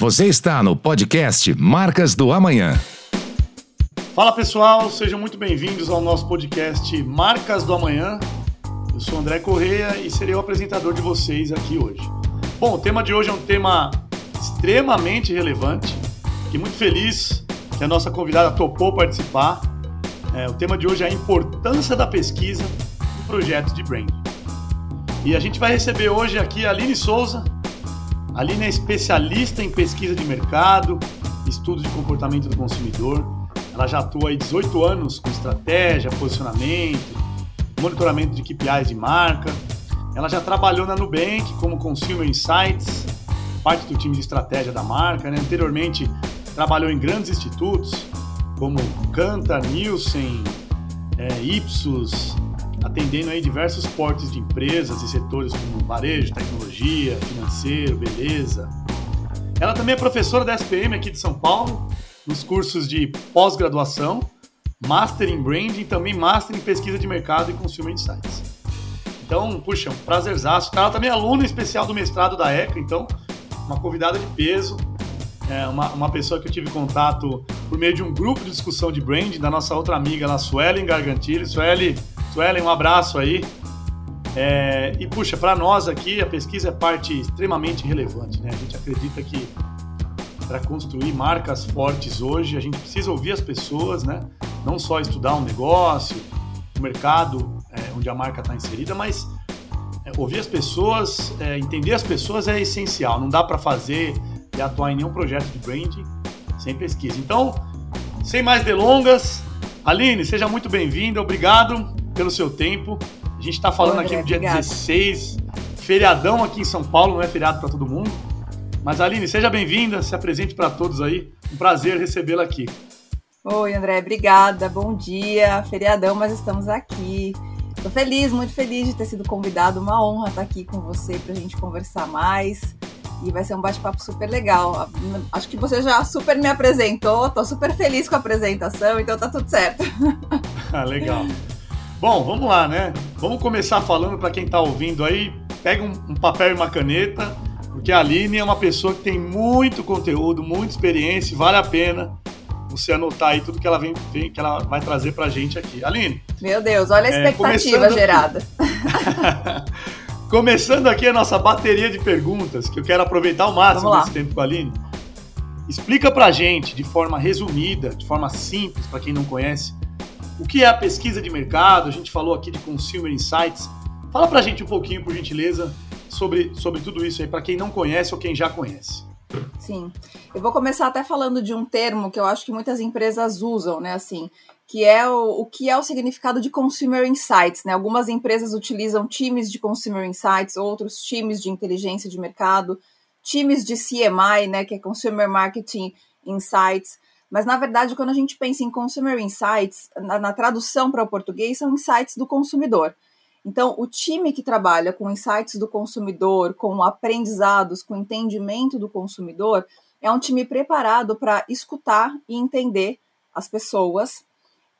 Você está no podcast Marcas do Amanhã. Fala pessoal, sejam muito bem-vindos ao nosso podcast Marcas do Amanhã. Eu sou André Correia e serei o apresentador de vocês aqui hoje. Bom, o tema de hoje é um tema extremamente relevante. Fiquei muito feliz que a nossa convidada topou participar. É, o tema de hoje é a importância da pesquisa no projeto de branding. E a gente vai receber hoje aqui a Aline Souza. Aline é especialista em pesquisa de mercado, estudo de comportamento do consumidor. Ela já atua há 18 anos com estratégia, posicionamento, monitoramento de KPIs de marca. Ela já trabalhou na Nubank como Consumer Insights, parte do time de estratégia da marca. Né? Anteriormente, trabalhou em grandes institutos como Kantar, Nielsen, é, Ipsos, atendendo aí diversos portes de empresas e setores como varejo, tecnologia, financeiro, beleza. Ela também é professora da SPM aqui de São Paulo, nos cursos de pós-graduação, Master em Branding e também Master em Pesquisa de Mercado e Consumer Insights. Então, puxa, um prazerzaço. Ela também é aluna especial do mestrado da ECA, então, uma convidada de peso, é uma, uma pessoa que eu tive contato por meio de um grupo de discussão de branding da nossa outra amiga, a Suelen Gargantilli. Suelen, Suelen, um abraço aí. É, e puxa, para nós aqui a pesquisa é parte extremamente relevante, né? A gente acredita que para construir marcas fortes hoje a gente precisa ouvir as pessoas, né? Não só estudar um negócio, o mercado é, onde a marca está inserida, mas é, ouvir as pessoas, é, entender as pessoas é essencial. Não dá para fazer e atuar em nenhum projeto de branding sem pesquisa. Então, sem mais delongas, Aline, seja muito bem-vinda, obrigado pelo seu tempo. A gente está falando aqui no dia obrigada. 16, feriadão aqui em São Paulo, não é feriado para todo mundo. Mas Aline, seja bem-vinda, se apresente para todos aí. Um prazer recebê-la aqui. Oi, André, obrigada. Bom dia. Feriadão, mas estamos aqui. Estou feliz, muito feliz de ter sido convidado. Uma honra estar aqui com você para a gente conversar mais. E vai ser um bate-papo super legal. Acho que você já super me apresentou, tô super feliz com a apresentação, então tá tudo certo. ah, legal. Bom, vamos lá, né? Vamos começar falando para quem tá ouvindo aí, pega um, um, papel e uma caneta, porque a Aline é uma pessoa que tem muito conteúdo, muita experiência, vale a pena você anotar aí tudo que ela vem, que ela vai trazer pra gente aqui. Aline. Meu Deus, olha a é, expectativa é, começando... gerada. Começando aqui a nossa bateria de perguntas, que eu quero aproveitar ao máximo desse tempo com a Aline. Explica pra gente, de forma resumida, de forma simples, para quem não conhece, o que é a pesquisa de mercado. A gente falou aqui de Consumer Insights. Fala pra gente um pouquinho, por gentileza, sobre, sobre tudo isso aí, para quem não conhece ou quem já conhece. Sim. Eu vou começar até falando de um termo que eu acho que muitas empresas usam, né? Assim, que é o, o que é o significado de Consumer Insights. Né? Algumas empresas utilizam times de Consumer Insights, outros times de inteligência de mercado, times de CMI, né, que é Consumer Marketing Insights. Mas, na verdade, quando a gente pensa em Consumer Insights, na, na tradução para o português, são insights do consumidor. Então, o time que trabalha com insights do consumidor, com aprendizados, com entendimento do consumidor, é um time preparado para escutar e entender as pessoas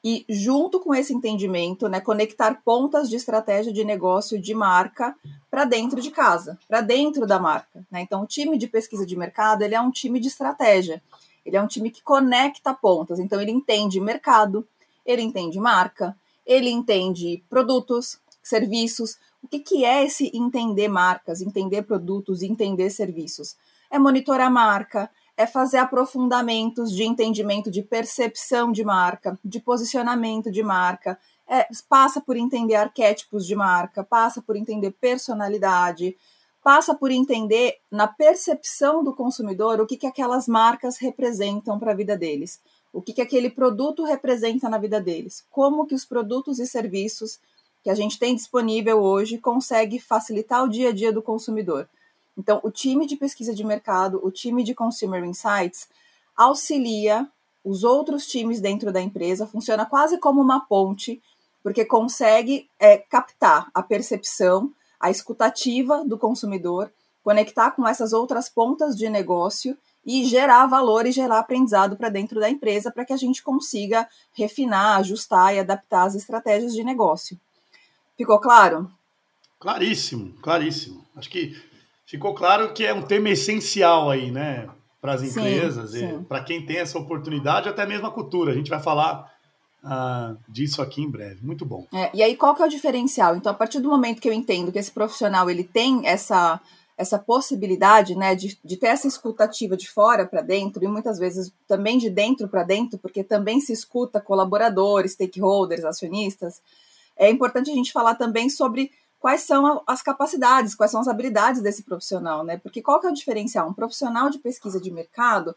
e, junto com esse entendimento, né, conectar pontas de estratégia de negócio de marca para dentro de casa, para dentro da marca. Né? Então, o time de pesquisa de mercado ele é um time de estratégia. Ele é um time que conecta pontas. Então, ele entende mercado, ele entende marca, ele entende produtos, serviços. O que, que é esse entender marcas, entender produtos, entender serviços? É monitorar a marca, é fazer aprofundamentos de entendimento de percepção de marca, de posicionamento de marca, é, passa por entender arquétipos de marca, passa por entender personalidade, passa por entender na percepção do consumidor o que, que aquelas marcas representam para a vida deles, o que, que aquele produto representa na vida deles, como que os produtos e serviços que a gente tem disponível hoje consegue facilitar o dia a dia do consumidor. Então, o time de pesquisa de mercado, o time de Consumer Insights, auxilia os outros times dentro da empresa, funciona quase como uma ponte, porque consegue é, captar a percepção, a escutativa do consumidor, conectar com essas outras pontas de negócio e gerar valor e gerar aprendizado para dentro da empresa para que a gente consiga refinar, ajustar e adaptar as estratégias de negócio. Ficou claro? Claríssimo, claríssimo. Acho que ficou claro que é um tema essencial aí, né? para as empresas, para quem tem essa oportunidade, até mesmo a cultura. A gente vai falar uh, disso aqui em breve. Muito bom. É, e aí, qual que é o diferencial? Então, a partir do momento que eu entendo que esse profissional ele tem essa, essa possibilidade né, de, de ter essa escutativa de fora para dentro, e muitas vezes também de dentro para dentro, porque também se escuta colaboradores, stakeholders, acionistas, é importante a gente falar também sobre quais são as capacidades, quais são as habilidades desse profissional, né? Porque qual que é o diferencial? Um profissional de pesquisa de mercado,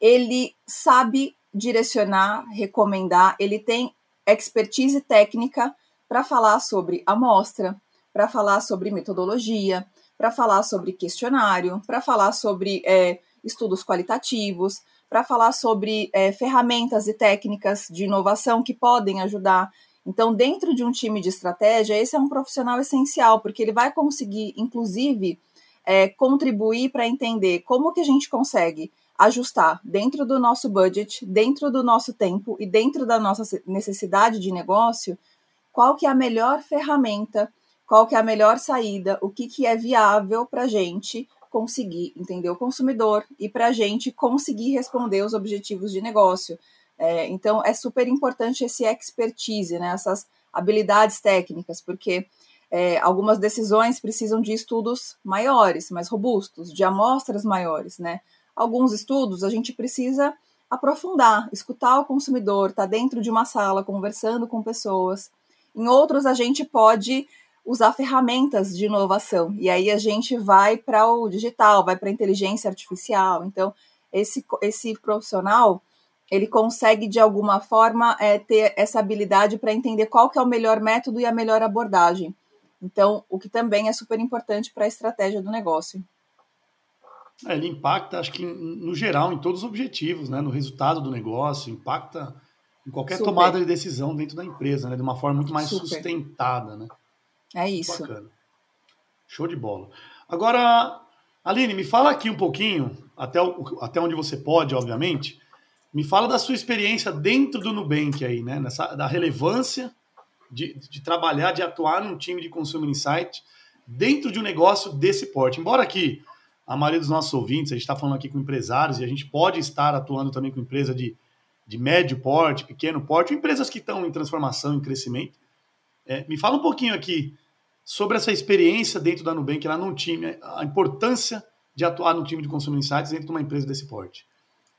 ele sabe direcionar, recomendar, ele tem expertise técnica para falar sobre amostra, para falar sobre metodologia, para falar sobre questionário, para falar sobre é, estudos qualitativos, para falar sobre é, ferramentas e técnicas de inovação que podem ajudar. Então, dentro de um time de estratégia, esse é um profissional essencial, porque ele vai conseguir, inclusive, é, contribuir para entender como que a gente consegue ajustar dentro do nosso budget, dentro do nosso tempo e dentro da nossa necessidade de negócio, qual que é a melhor ferramenta, qual que é a melhor saída, o que, que é viável para a gente conseguir entender o consumidor e para a gente conseguir responder os objetivos de negócio. É, então, é super importante esse expertise, né, essas habilidades técnicas, porque é, algumas decisões precisam de estudos maiores, mais robustos, de amostras maiores, né? Alguns estudos a gente precisa aprofundar, escutar o consumidor, tá dentro de uma sala conversando com pessoas. Em outros, a gente pode usar ferramentas de inovação e aí a gente vai para o digital, vai para a inteligência artificial. Então, esse, esse profissional ele consegue de alguma forma é, ter essa habilidade para entender qual que é o melhor método e a melhor abordagem. Então, o que também é super importante para a estratégia do negócio. É, ele impacta, acho que no geral, em todos os objetivos, né? no resultado do negócio, impacta em qualquer Super. tomada de decisão dentro da empresa, né? de uma forma muito mais Super. sustentada. Né? É isso. Bacana. Show de bola. Agora, Aline, me fala aqui um pouquinho, até, o, até onde você pode, obviamente, me fala da sua experiência dentro do Nubank aí, né? Nessa, da relevância de, de trabalhar, de atuar num time de Consumer Insight dentro de um negócio desse porte. Embora aqui a maioria dos nossos ouvintes, a gente está falando aqui com empresários e a gente pode estar atuando também com empresa de, de médio porte, pequeno porte, empresas que estão em transformação, em crescimento. É, me fala um pouquinho aqui sobre essa experiência dentro da Nubank, lá no time, a importância de atuar no time de Consumer Insights dentro de uma empresa desse porte.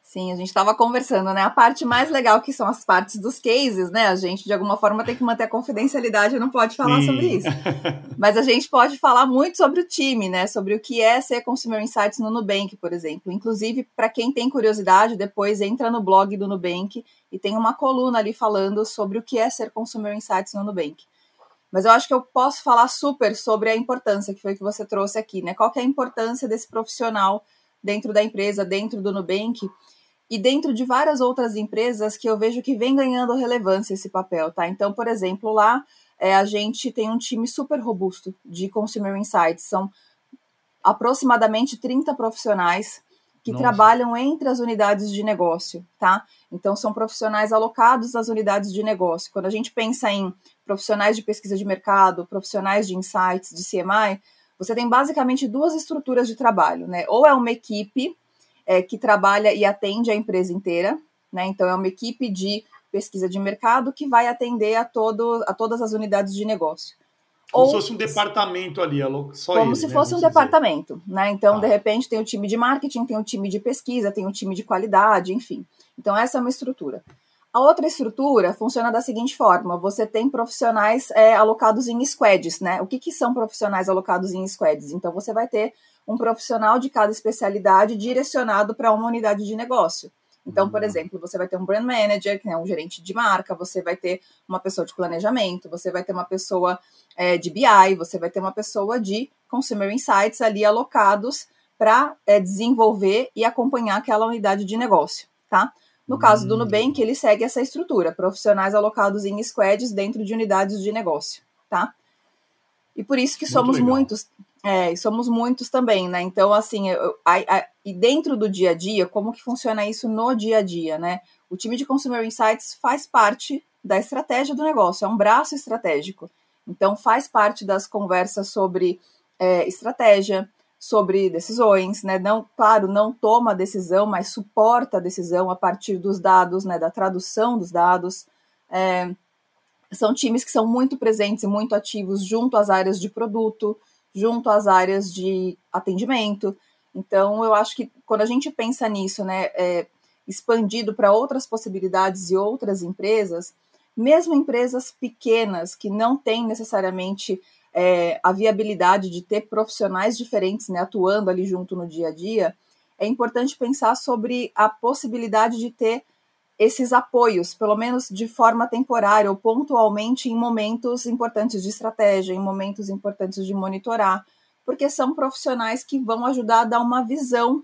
Sim, a gente estava conversando, né? A parte mais legal que são as partes dos cases, né? A gente, de alguma forma, tem que manter a confidencialidade e não pode falar Sim. sobre isso. Mas a gente pode falar muito sobre o time, né? Sobre o que é ser Consumer Insights no Nubank, por exemplo. Inclusive, para quem tem curiosidade, depois entra no blog do Nubank e tem uma coluna ali falando sobre o que é ser Consumer Insights no Nubank. Mas eu acho que eu posso falar super sobre a importância que foi que você trouxe aqui, né? Qual que é a importância desse profissional dentro da empresa, dentro do Nubank? E dentro de várias outras empresas que eu vejo que vem ganhando relevância esse papel, tá? Então, por exemplo, lá é, a gente tem um time super robusto de Consumer Insights, são aproximadamente 30 profissionais que Nossa. trabalham entre as unidades de negócio, tá? Então, são profissionais alocados às unidades de negócio. Quando a gente pensa em profissionais de pesquisa de mercado, profissionais de insights, de CMI, você tem basicamente duas estruturas de trabalho, né? Ou é uma equipe é, que trabalha e atende a empresa inteira, né? Então é uma equipe de pesquisa de mercado que vai atender a, todo, a todas as unidades de negócio. Como Ou, se fosse um departamento ali, só Como ele, se né? fosse um dizer. departamento, né? Então, ah. de repente, tem o time de marketing, tem o time de pesquisa, tem o time de qualidade, enfim. Então, essa é uma estrutura. A outra estrutura funciona da seguinte forma: você tem profissionais é, alocados em squads, né? O que, que são profissionais alocados em squads? Então, você vai ter um profissional de cada especialidade direcionado para uma unidade de negócio. Então, por uhum. exemplo, você vai ter um brand manager, que é um gerente de marca, você vai ter uma pessoa de planejamento, você vai ter uma pessoa é, de BI, você vai ter uma pessoa de consumer insights ali alocados para é, desenvolver e acompanhar aquela unidade de negócio, tá? No caso do hum. Nubank, ele segue essa estrutura, profissionais alocados em squads dentro de unidades de negócio, tá? E por isso que somos muitos, é, e somos muitos também, né? Então, assim, eu, a, a, e dentro do dia a dia, como que funciona isso no dia a dia, né? O time de Consumer Insights faz parte da estratégia do negócio, é um braço estratégico. Então, faz parte das conversas sobre é, estratégia, sobre decisões, né? Não, claro, não toma a decisão, mas suporta a decisão a partir dos dados, né? Da tradução dos dados. É, são times que são muito presentes e muito ativos junto às áreas de produto, junto às áreas de atendimento. Então, eu acho que quando a gente pensa nisso, né, é, expandido para outras possibilidades e outras empresas, mesmo empresas pequenas que não têm necessariamente é, a viabilidade de ter profissionais diferentes né, atuando ali junto no dia a dia, é importante pensar sobre a possibilidade de ter esses apoios, pelo menos de forma temporária ou pontualmente em momentos importantes de estratégia, em momentos importantes de monitorar, porque são profissionais que vão ajudar a dar uma visão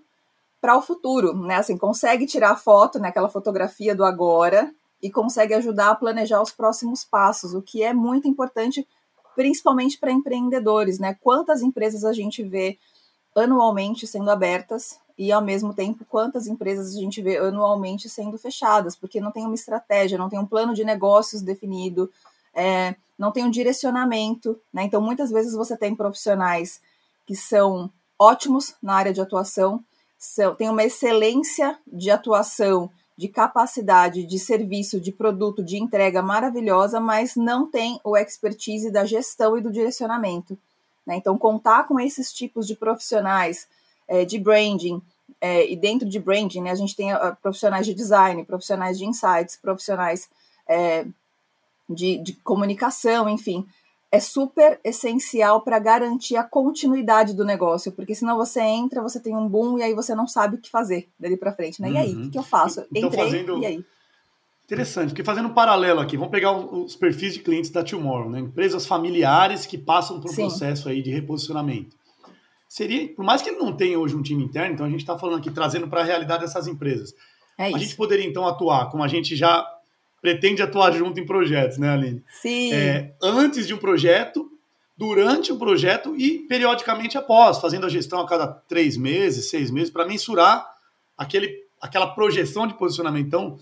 para o futuro, né? Assim, consegue tirar foto, né, aquela fotografia do agora e consegue ajudar a planejar os próximos passos, o que é muito importante, principalmente para empreendedores, né? Quantas empresas a gente vê anualmente sendo abertas e ao mesmo tempo quantas empresas a gente vê anualmente sendo fechadas, porque não tem uma estratégia, não tem um plano de negócios definido, é, não tem um direcionamento, né? Então muitas vezes você tem profissionais que são ótimos na área de atuação, são, tem uma excelência de atuação, de capacidade, de serviço, de produto, de entrega maravilhosa, mas não tem o expertise da gestão e do direcionamento. Né? Então, contar com esses tipos de profissionais é, de branding, é, e dentro de branding, né, a gente tem uh, profissionais de design, profissionais de insights, profissionais é, de, de comunicação, enfim, é super essencial para garantir a continuidade do negócio, porque senão você entra, você tem um boom e aí você não sabe o que fazer dali para frente, né? E aí, o que, que, eu faço? Então, Entrei, fazendo... e aí? Interessante, porque fazendo um paralelo aqui, vamos pegar os perfis de clientes da Tomorrow, né? Empresas familiares que passam por um Sim. processo aí de reposicionamento. Seria, por mais que ele não tenha hoje um time interno, então a gente está falando aqui, trazendo para a realidade dessas empresas. É a gente poderia então atuar, como a gente já pretende atuar junto em projetos, né, Aline? Sim. É, antes de um projeto, durante o um projeto e periodicamente após, fazendo a gestão a cada três meses, seis meses, para mensurar aquele, aquela projeção de posicionamento. Então,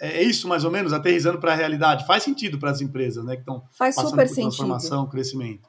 é, é isso mais ou menos, aterrizando para a realidade. Faz sentido para as empresas, né, que estão passando super por transformação, sentido. crescimento.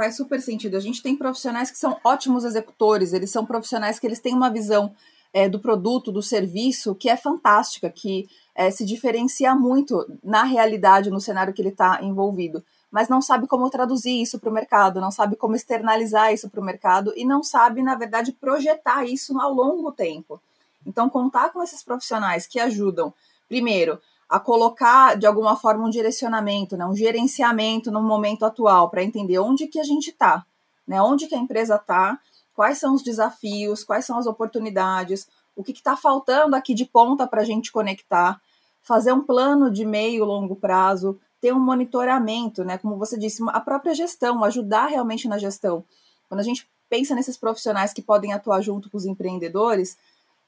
Faz super sentido. A gente tem profissionais que são ótimos executores, eles são profissionais que eles têm uma visão é, do produto, do serviço, que é fantástica, que é, se diferencia muito na realidade, no cenário que ele está envolvido, mas não sabe como traduzir isso para o mercado, não sabe como externalizar isso para o mercado e não sabe, na verdade, projetar isso ao longo tempo. Então, contar com esses profissionais que ajudam, primeiro, a colocar de alguma forma um direcionamento, né, um gerenciamento no momento atual, para entender onde que a gente está, né, onde que a empresa está, quais são os desafios, quais são as oportunidades, o que está faltando aqui de ponta para a gente conectar, fazer um plano de meio longo prazo, ter um monitoramento, né? Como você disse, a própria gestão, ajudar realmente na gestão. Quando a gente pensa nesses profissionais que podem atuar junto com os empreendedores,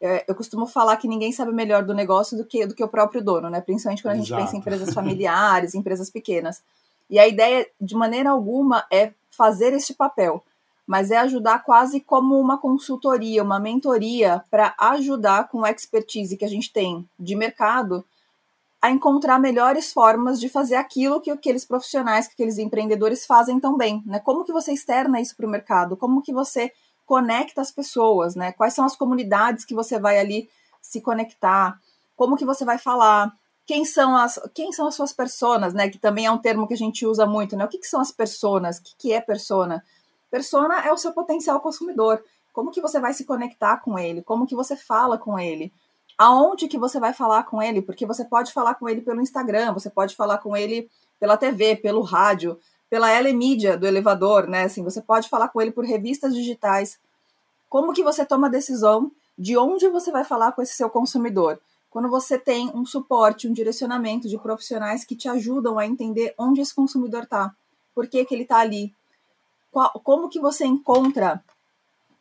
é, eu costumo falar que ninguém sabe melhor do negócio do que, do que o próprio dono, né? Principalmente quando a gente Exato. pensa em empresas familiares, empresas pequenas. E a ideia, de maneira alguma, é fazer este papel mas é ajudar quase como uma consultoria, uma mentoria para ajudar com a expertise que a gente tem de mercado a encontrar melhores formas de fazer aquilo que aqueles profissionais, que aqueles empreendedores fazem tão bem, né? Como que você externa isso para o mercado? Como que você conecta as pessoas, né? Quais são as comunidades que você vai ali se conectar? Como que você vai falar? Quem são as, quem são as suas personas, né? Que também é um termo que a gente usa muito, né? O que, que são as personas? O que, que é persona? Persona é o seu potencial consumidor. Como que você vai se conectar com ele? Como que você fala com ele? Aonde que você vai falar com ele? Porque você pode falar com ele pelo Instagram, você pode falar com ele pela TV, pelo rádio, pela L-Mídia do elevador, né? Assim, você pode falar com ele por revistas digitais. Como que você toma a decisão de onde você vai falar com esse seu consumidor? Quando você tem um suporte, um direcionamento de profissionais que te ajudam a entender onde esse consumidor está, por que, que ele está ali, qual, como que você encontra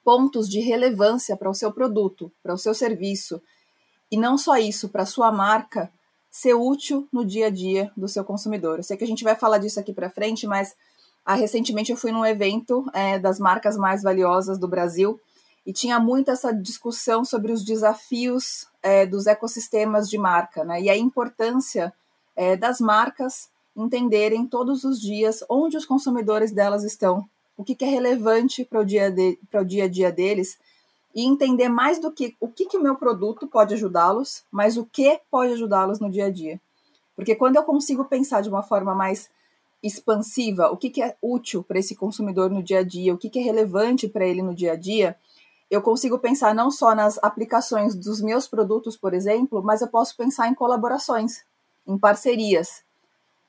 pontos de relevância para o seu produto, para o seu serviço, e não só isso, para a sua marca ser útil no dia a dia do seu consumidor. Eu sei que a gente vai falar disso aqui para frente, mas ah, recentemente eu fui num evento é, das marcas mais valiosas do Brasil e tinha muito essa discussão sobre os desafios é, dos ecossistemas de marca, né? E a importância é, das marcas entenderem todos os dias onde os consumidores delas estão o que, que é relevante para o dia, dia a dia deles e entender mais do que o que, que o meu produto pode ajudá-los, mas o que pode ajudá-los no dia a dia. Porque quando eu consigo pensar de uma forma mais expansiva, o que, que é útil para esse consumidor no dia a dia, o que, que é relevante para ele no dia a dia, eu consigo pensar não só nas aplicações dos meus produtos, por exemplo, mas eu posso pensar em colaborações, em parcerias,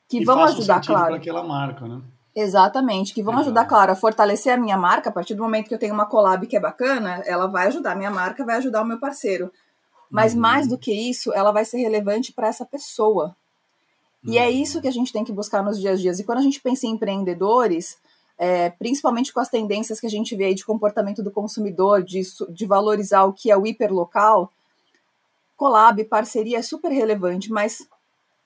que e vão ajudar, claro. para aquela marca, né? Exatamente, que vão Exato. ajudar, claro, a fortalecer a minha marca. A partir do momento que eu tenho uma collab que é bacana, ela vai ajudar a minha marca, vai ajudar o meu parceiro. Mas uhum. mais do que isso, ela vai ser relevante para essa pessoa. E é isso que a gente tem que buscar nos dias a dias. E quando a gente pensa em empreendedores, é, principalmente com as tendências que a gente vê aí de comportamento do consumidor, de, de valorizar o que é o hiperlocal, collab, parceria é super relevante, mas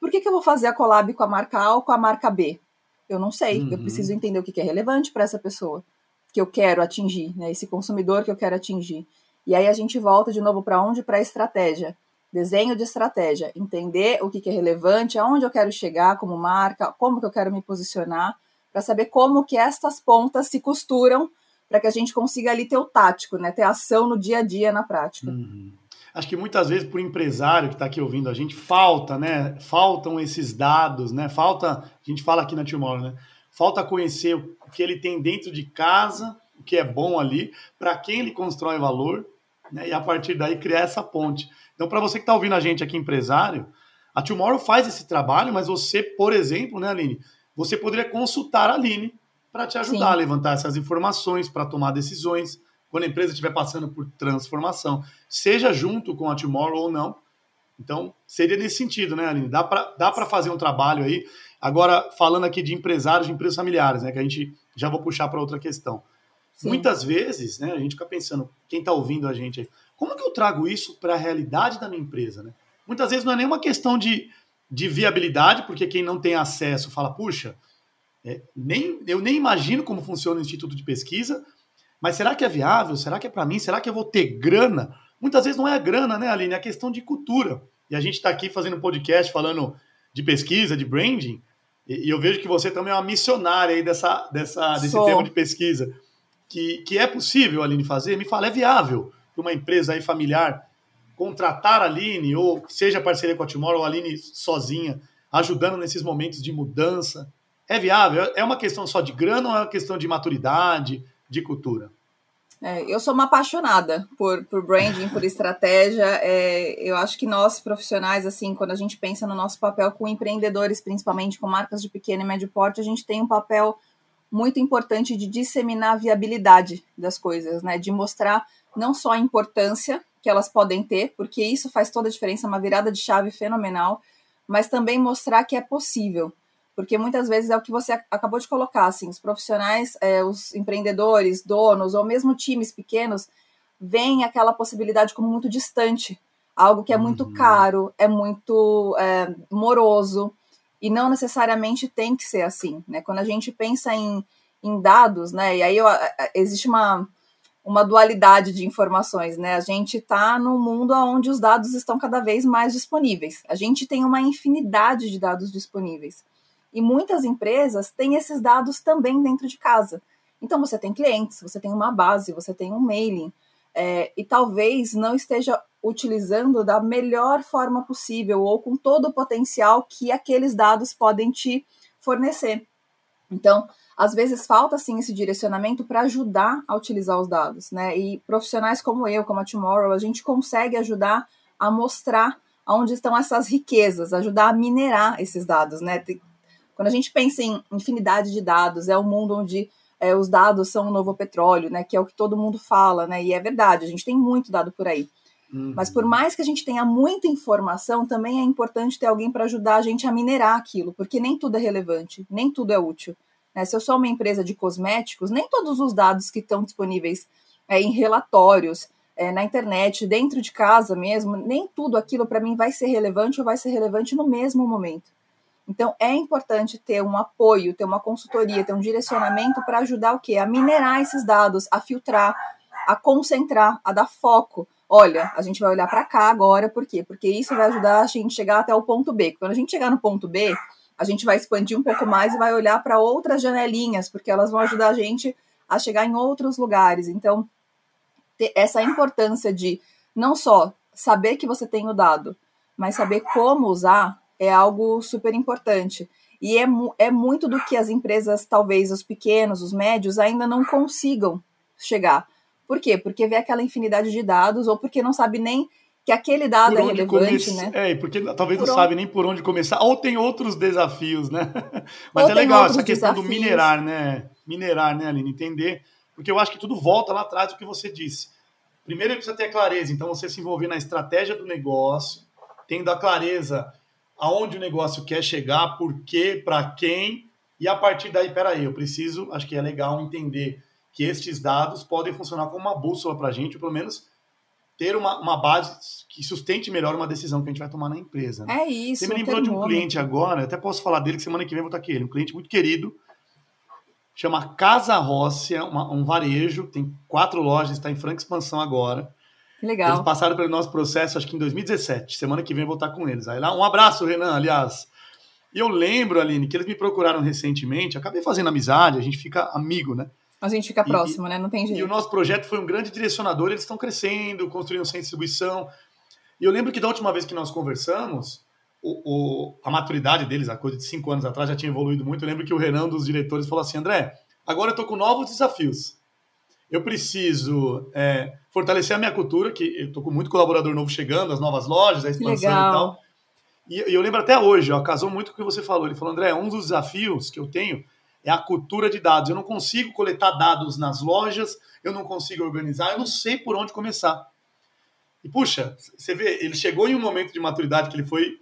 por que, que eu vou fazer a collab com a marca A ou com a marca B? Eu não sei, uhum. eu preciso entender o que, que é relevante para essa pessoa que eu quero atingir, né, esse consumidor que eu quero atingir. E aí a gente volta de novo para onde? Para a estratégia desenho de estratégia, entender o que, que é relevante, aonde eu quero chegar como marca, como que eu quero me posicionar, para saber como que estas pontas se costuram para que a gente consiga ali ter o tático, né? Ter ação no dia a dia, na prática. Uhum. Acho que muitas vezes para o empresário que está aqui ouvindo a gente, falta, né? Faltam esses dados, né? Falta, a gente fala aqui na Tomorrow, né? Falta conhecer o que ele tem dentro de casa, o que é bom ali, para quem ele constrói valor, né? E a partir daí criar essa ponte. Então, para você que está ouvindo a gente aqui, empresário, a Tomorrow faz esse trabalho, mas você, por exemplo, né, Aline, você poderia consultar a Aline para te ajudar Sim. a levantar essas informações, para tomar decisões, quando a empresa estiver passando por transformação, seja junto com a Tomorrow ou não. Então, seria nesse sentido, né, Aline? Dá para dá fazer um trabalho aí. Agora, falando aqui de empresários, de empresas familiares, né, que a gente já vou puxar para outra questão. Sim. Muitas vezes, né, a gente fica pensando, quem está ouvindo a gente aí, como que eu trago isso para a realidade da minha empresa? Né? Muitas vezes não é nenhuma questão de, de viabilidade, porque quem não tem acesso fala, puxa, é, nem, eu nem imagino como funciona o Instituto de Pesquisa, mas será que é viável? Será que é para mim? Será que eu vou ter grana? Muitas vezes não é a grana, né, Aline? É a questão de cultura. E a gente está aqui fazendo um podcast falando de pesquisa, de branding, e, eu vejo que você também é uma missionária aí dessa, dessa, desse tema de pesquisa. Que, que é possível, Aline, fazer? Me fala, é viável para uma empresa aí familiar contratar a Aline, ou seja parceria com a Timor, ou a Aline sozinha, ajudando nesses momentos de mudança? É viável? É uma questão só de grana ou é uma questão de maturidade, de cultura? É, eu sou uma apaixonada por, por branding, por estratégia. É, eu acho que nós, profissionais, assim, quando a gente pensa no nosso papel com empreendedores, principalmente com marcas de pequeno e médio porte, a gente tem um papel muito importante de disseminar a viabilidade das coisas, né? De mostrar não só a importância que elas podem ter, porque isso faz toda a diferença, uma virada de chave fenomenal, mas também mostrar que é possível. Porque muitas vezes é o que você acabou de colocar, assim, os profissionais, é, os empreendedores, donos, ou mesmo times pequenos, veem aquela possibilidade como muito distante, algo que é muito uhum. caro, é muito é, moroso, e não necessariamente tem que ser assim, né? Quando a gente pensa em, em dados, né? E aí eu, existe uma, uma dualidade de informações, né? A gente está num mundo onde os dados estão cada vez mais disponíveis. A gente tem uma infinidade de dados disponíveis. E muitas empresas têm esses dados também dentro de casa. Então você tem clientes, você tem uma base, você tem um mailing, é, e talvez não esteja utilizando da melhor forma possível ou com todo o potencial que aqueles dados podem te fornecer. Então, às vezes falta sim esse direcionamento para ajudar a utilizar os dados, né? E profissionais como eu, como a Tomorrow, a gente consegue ajudar a mostrar onde estão essas riquezas, ajudar a minerar esses dados, né? Quando a gente pensa em infinidade de dados, é um mundo onde é, os dados são o novo petróleo, né? Que é o que todo mundo fala, né? E é verdade, a gente tem muito dado por aí. Uhum. Mas por mais que a gente tenha muita informação, também é importante ter alguém para ajudar a gente a minerar aquilo, porque nem tudo é relevante, nem tudo é útil. Né? Se eu sou uma empresa de cosméticos, nem todos os dados que estão disponíveis é, em relatórios, é, na internet, dentro de casa mesmo, nem tudo aquilo para mim vai ser relevante ou vai ser relevante no mesmo momento. Então é importante ter um apoio, ter uma consultoria, ter um direcionamento para ajudar o quê? A minerar esses dados, a filtrar, a concentrar, a dar foco. Olha, a gente vai olhar para cá agora, por quê? Porque isso vai ajudar a gente chegar até o ponto B. Quando a gente chegar no ponto B, a gente vai expandir um pouco mais e vai olhar para outras janelinhas, porque elas vão ajudar a gente a chegar em outros lugares. Então, essa importância de não só saber que você tem o dado, mas saber como usar é algo super importante. E é, é muito do que as empresas, talvez os pequenos, os médios, ainda não consigam chegar. Por quê? Porque vê aquela infinidade de dados, ou porque não sabe nem que aquele dado é relevante, né? É, porque talvez por não onde... sabe nem por onde começar, ou tem outros desafios, né? Mas ou é legal essa questão desafios. do minerar, né? Minerar, né, Aline? Entender, porque eu acho que tudo volta lá atrás do que você disse. Primeiro ele precisa ter clareza, então você se envolver na estratégia do negócio, tendo a clareza aonde o negócio quer chegar, por quê, para quem, e a partir daí, peraí, eu preciso, acho que é legal entender que estes dados podem funcionar como uma bússola para a gente, ou pelo menos ter uma, uma base que sustente melhor uma decisão que a gente vai tomar na empresa. Né? É isso. Você me lembrou de um cliente agora, até posso falar dele, que semana que vem eu vou estar aqui. Ele, um cliente muito querido, chama Casa Rócia, uma, um varejo, tem quatro lojas, está em franca expansão agora. Que legal. Eles passaram pelo nosso processo, acho que em 2017. Semana que vem eu vou estar com eles. Aí lá, um abraço, Renan, aliás. E eu lembro, Aline, que eles me procuraram recentemente. Acabei fazendo amizade, a gente fica amigo, né? A gente fica próximo, e, né? Não tem jeito. E o nosso projeto foi um grande direcionador. Eles estão crescendo, construindo sem distribuição. E eu lembro que da última vez que nós conversamos, o, o, a maturidade deles, a coisa de cinco anos atrás, já tinha evoluído muito. Eu lembro que o Renan, dos diretores, falou assim: André, agora eu estou com novos desafios eu preciso é, fortalecer a minha cultura, que eu estou com muito colaborador novo chegando, as novas lojas, a expansão Legal. e tal. E, e, eu lembro até hoje, ó, casou muito com o que você falou. Ele falou, André, um dos desafios que eu tenho é a cultura de dados. Eu não consigo coletar dados nas lojas, eu não consigo organizar, eu não sei por onde começar. E puxa, você vê, ele chegou em um momento de maturidade que ele foi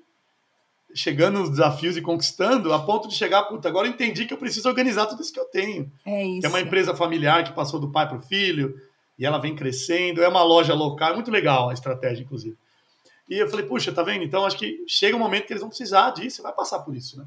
chegando nos desafios e conquistando, a ponto de chegar, puta, agora eu entendi que eu preciso organizar tudo isso que eu tenho. É isso. Que é uma empresa familiar que passou do pai para o filho, e ela vem crescendo, é uma loja local, é muito legal a estratégia, inclusive. E eu falei, puxa, tá vendo? Então acho que chega um momento que eles vão precisar disso, vai passar por isso, né?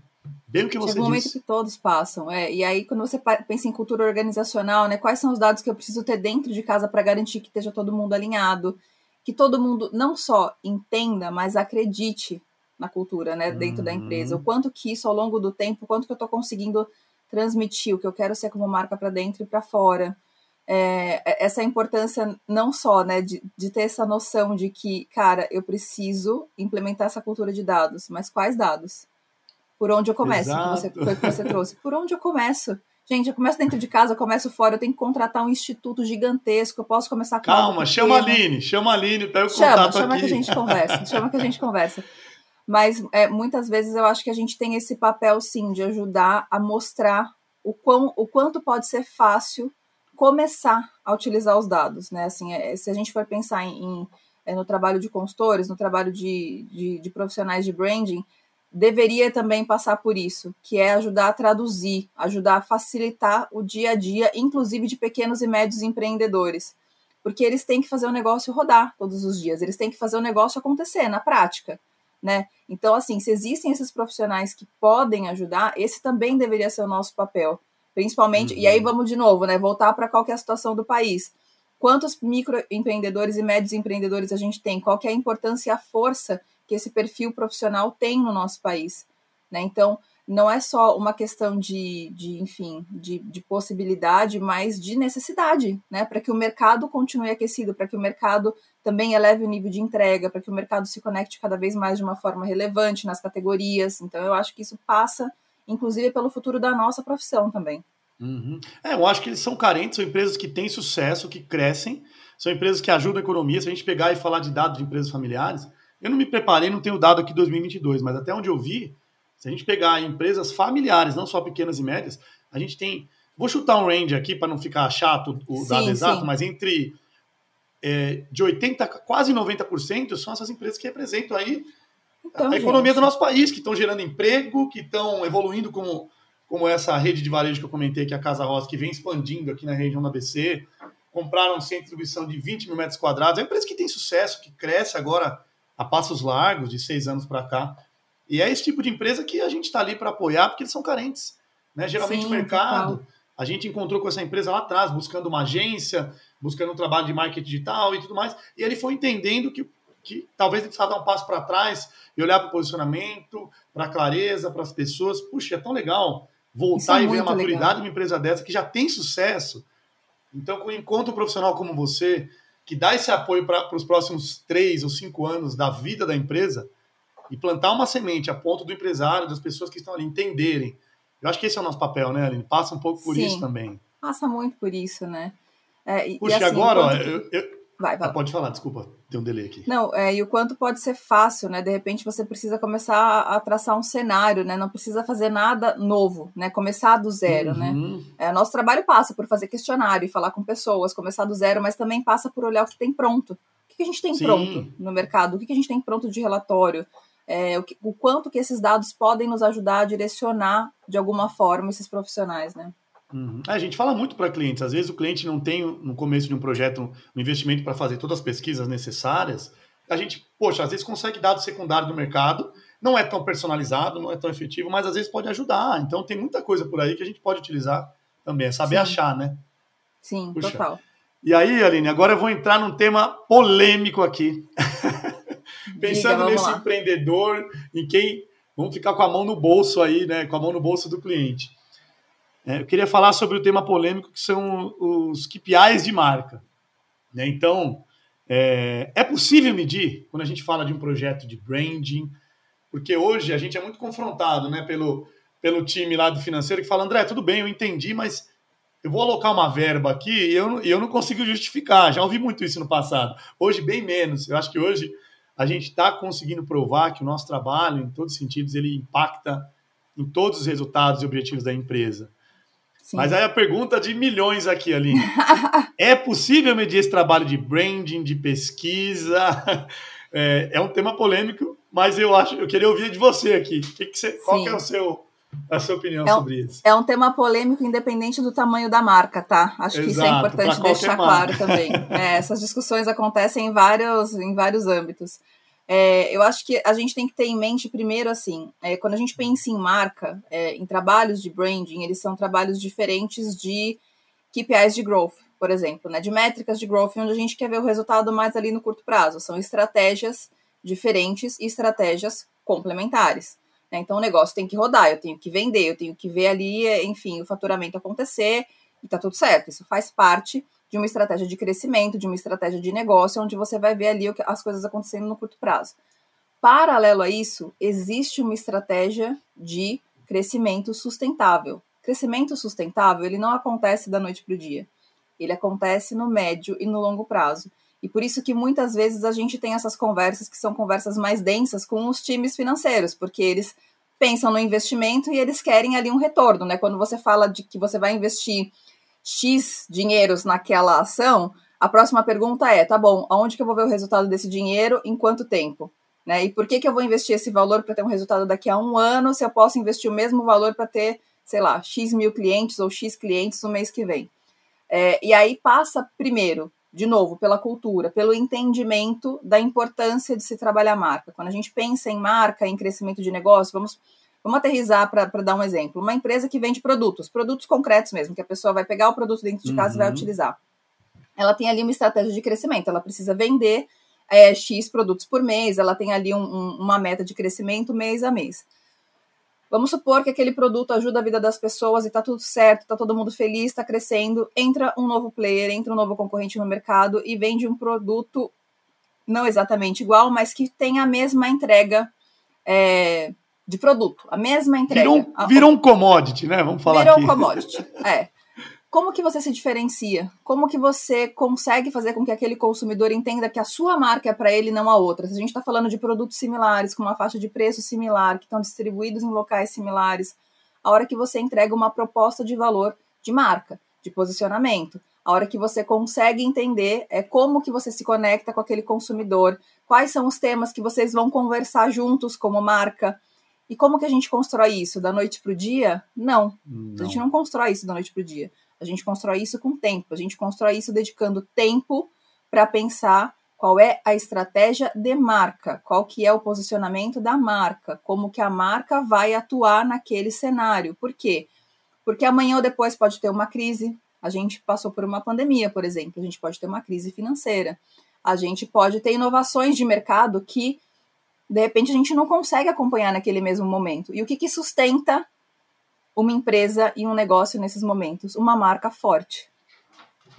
Bem o que você Chega um momento que todos passam, é. E aí, quando você pensa em cultura organizacional, né? Quais são os dados que eu preciso ter dentro de casa para garantir que esteja todo mundo alinhado? Que todo mundo não só entenda, mas acredite na cultura, né, dentro uhum. da empresa. O quanto que isso ao longo do tempo, o quanto que eu estou conseguindo transmitir o que eu quero ser como marca para dentro e para fora. É, é, essa importância não só, né, de, de ter essa noção de que, cara, eu preciso implementar essa cultura de dados, mas quais dados? Por onde eu começo? Você, foi que você trouxe. Por onde eu começo? Gente, eu começo dentro de casa, eu começo fora, eu tenho que contratar um instituto gigantesco, eu posso começar com Calma, chama a Aline, chama a Aline, pega o chama, contato chama aqui. que a gente conversa, chama que a gente conversa mas é, muitas vezes eu acho que a gente tem esse papel sim de ajudar a mostrar o, quão, o quanto pode ser fácil começar a utilizar os dados, né? Assim, é, se a gente for pensar em, em é, no trabalho de consultores, no trabalho de, de, de, profissionais de branding, deveria também passar por isso, que é ajudar a traduzir, ajudar a facilitar o dia a dia, inclusive de pequenos e médios empreendedores, porque eles têm que fazer o negócio rodar todos os dias, eles têm que fazer o negócio acontecer na prática né? Então, assim, se existem esses profissionais que podem ajudar, esse também deveria ser o nosso papel. Principalmente, uhum. e aí uhum. vamos de novo, né? Voltar para qual é a situação do país. Quantos microempreendedores e médios empreendedores a gente tem? Qual é a importância e a força que esse perfil profissional tem no nosso país? Né? Então, não é só uma questão de, de enfim, de, de possibilidade, mas de necessidade, né? Para que o mercado continue aquecido, para que o mercado também eleve o nível de entrega, para que o mercado se conecte cada vez mais de uma forma relevante nas categorias. Então, eu acho que isso passa, inclusive, pelo futuro da nossa profissão também. Uhum. É, eu acho que eles são carentes, são empresas que têm sucesso, que crescem, são empresas que ajudam a economia. Se a gente pegar e falar de dados de empresas familiares, eu não me preparei, não tenho dado aqui 2022, mas até onde eu vi, se a gente pegar empresas familiares, não só pequenas e médias, a gente tem. Vou chutar um range aqui para não ficar chato o sim, dado exato, sim. mas entre é, de 80% quase 90% são essas empresas que representam aí então, a economia gente. do nosso país, que estão gerando emprego, que estão evoluindo como, como essa rede de varejo que eu comentei, que é a Casa Rosa, que vem expandindo aqui na região da ABC. Compraram um centro de distribuição de 20 mil metros quadrados. É uma empresa que tem sucesso, que cresce agora a passos largos, de seis anos para cá. E é esse tipo de empresa que a gente está ali para apoiar, porque eles são carentes. Né? Geralmente Sim, o mercado, total. a gente encontrou com essa empresa lá atrás, buscando uma agência, buscando um trabalho de marketing digital e tudo mais, e ele foi entendendo que, que talvez ele precisava dar um passo para trás e olhar para o posicionamento, para a clareza, para as pessoas. Puxa, é tão legal voltar é e ver a maturidade legal. de uma empresa dessa que já tem sucesso, Então, enquanto um profissional como você, que dá esse apoio para os próximos três ou cinco anos da vida da empresa, e plantar uma semente a ponto do empresário, das pessoas que estão ali entenderem. Eu acho que esse é o nosso papel, né, Aline? Passa um pouco por Sim, isso também. Passa muito por isso, né? É, e, Puxa, e assim, agora, ó, eu, eu, Vai, vai. Ah, pode falar, desculpa, tem um delay aqui. Não, é, e o quanto pode ser fácil, né? De repente você precisa começar a traçar um cenário, né? Não precisa fazer nada novo, né? Começar do zero, né? uhum. né? É, nosso trabalho passa por fazer questionário e falar com pessoas, começar do zero, mas também passa por olhar o que tem pronto. O que a gente tem Sim. pronto no mercado? O que a gente tem pronto de relatório? É, o, que, o quanto que esses dados podem nos ajudar a direcionar de alguma forma esses profissionais, né? Uhum. A gente fala muito para clientes. Às vezes o cliente não tem no começo de um projeto um investimento para fazer todas as pesquisas necessárias. A gente, poxa, às vezes consegue dados secundários do mercado, não é tão personalizado, não é tão efetivo, mas às vezes pode ajudar. Então tem muita coisa por aí que a gente pode utilizar também, é saber Sim. achar, né? Sim, Puxa. total. E aí, Aline, agora eu vou entrar num tema polêmico aqui. Pensando Diga, nesse lá. empreendedor, em quem vamos ficar com a mão no bolso aí, né? Com a mão no bolso do cliente. É, eu queria falar sobre o tema polêmico que são os KPIs de marca. Né? Então, é, é, possível medir quando a gente fala de um projeto de branding, porque hoje a gente é muito confrontado né, pelo, pelo time lá do financeiro que fala, André, tudo bem, eu entendi, mas eu vou alocar uma verba aqui e eu, eu não consigo justificar. Já ouvi muito isso no passado. Hoje, bem menos. Eu acho que hoje a gente está conseguindo provar que o nosso trabalho, em todos os sentidos, ele impacta em todos os resultados e objetivos da empresa. Sim. Mas aí a pergunta de milhões aqui, Aline. é possível medir esse trabalho de branding, de pesquisa? É, é, um tema polêmico, mas eu acho, eu queria ouvir de você aqui. Que que você, qual que é o seu, a sua opinião é sobre isso? É um tema polêmico independente do tamanho da marca, tá? Acho Exato, que isso é importante deixar claro também. É, essas discussões acontecem em vários, em vários âmbitos. É, eu acho que a gente tem que ter em mente primeiro assim, é, quando a gente pensa em marca, é, em trabalhos de branding, eles são trabalhos diferentes de KPIs de growth, por exemplo, né, de métricas de growth, onde a gente quer ver o resultado mais ali no curto prazo. São estratégias diferentes e estratégias complementares. Né? Então o negócio tem que rodar, eu tenho que vender, eu tenho que ver ali, enfim, o faturamento acontecer e tá tudo certo. Isso faz parte de uma estratégia de crescimento, de uma estratégia de negócio, onde você vai ver ali as coisas acontecendo no curto prazo. Paralelo a isso, existe uma estratégia de crescimento sustentável. Crescimento sustentável, ele não acontece da noite para o dia. Ele acontece no médio e no longo prazo. E por isso que muitas vezes a gente tem essas conversas que são conversas mais densas com os times financeiros, porque eles pensam no investimento e eles querem ali um retorno, né? Quando você fala de que você vai investir X dinheiros naquela ação, a próxima pergunta é, tá bom, aonde que eu vou ver o resultado desse dinheiro, em quanto tempo? Né? E por que, que eu vou investir esse valor para ter um resultado daqui a um ano, se eu posso investir o mesmo valor para ter, sei lá, X mil clientes ou X clientes no mês que vem? É, e aí passa, primeiro, de novo, pela cultura, pelo entendimento da importância de se trabalhar marca. Quando a gente pensa em marca, em crescimento de negócio, vamos Vamos aterrizar para dar um exemplo. Uma empresa que vende produtos, produtos concretos mesmo, que a pessoa vai pegar o produto dentro de casa uhum. e vai uhum. utilizar. Ela tem ali uma estratégia de crescimento, ela precisa vender é, X produtos por mês, ela tem ali um, um, uma meta de crescimento mês a mês. Vamos supor que aquele produto ajuda a vida das pessoas e está tudo certo, está todo mundo feliz, está crescendo. Entra um novo player, entra um novo concorrente no mercado e vende um produto não exatamente igual, mas que tem a mesma entrega é, de produto, a mesma entrega. Virou um, virou um commodity, né? Vamos falar virou aqui. Virou um commodity, é. Como que você se diferencia? Como que você consegue fazer com que aquele consumidor entenda que a sua marca é para ele não a outra? Se a gente está falando de produtos similares, com uma faixa de preço similar, que estão distribuídos em locais similares, a hora que você entrega uma proposta de valor de marca, de posicionamento, a hora que você consegue entender é como que você se conecta com aquele consumidor, quais são os temas que vocês vão conversar juntos como marca, e como que a gente constrói isso? Da noite para o dia? Não. não. A gente não constrói isso da noite para o dia. A gente constrói isso com tempo. A gente constrói isso dedicando tempo para pensar qual é a estratégia de marca, qual que é o posicionamento da marca, como que a marca vai atuar naquele cenário. Por quê? Porque amanhã ou depois pode ter uma crise. A gente passou por uma pandemia, por exemplo, a gente pode ter uma crise financeira. A gente pode ter inovações de mercado que de repente a gente não consegue acompanhar naquele mesmo momento. E o que, que sustenta uma empresa e um negócio nesses momentos? Uma marca forte.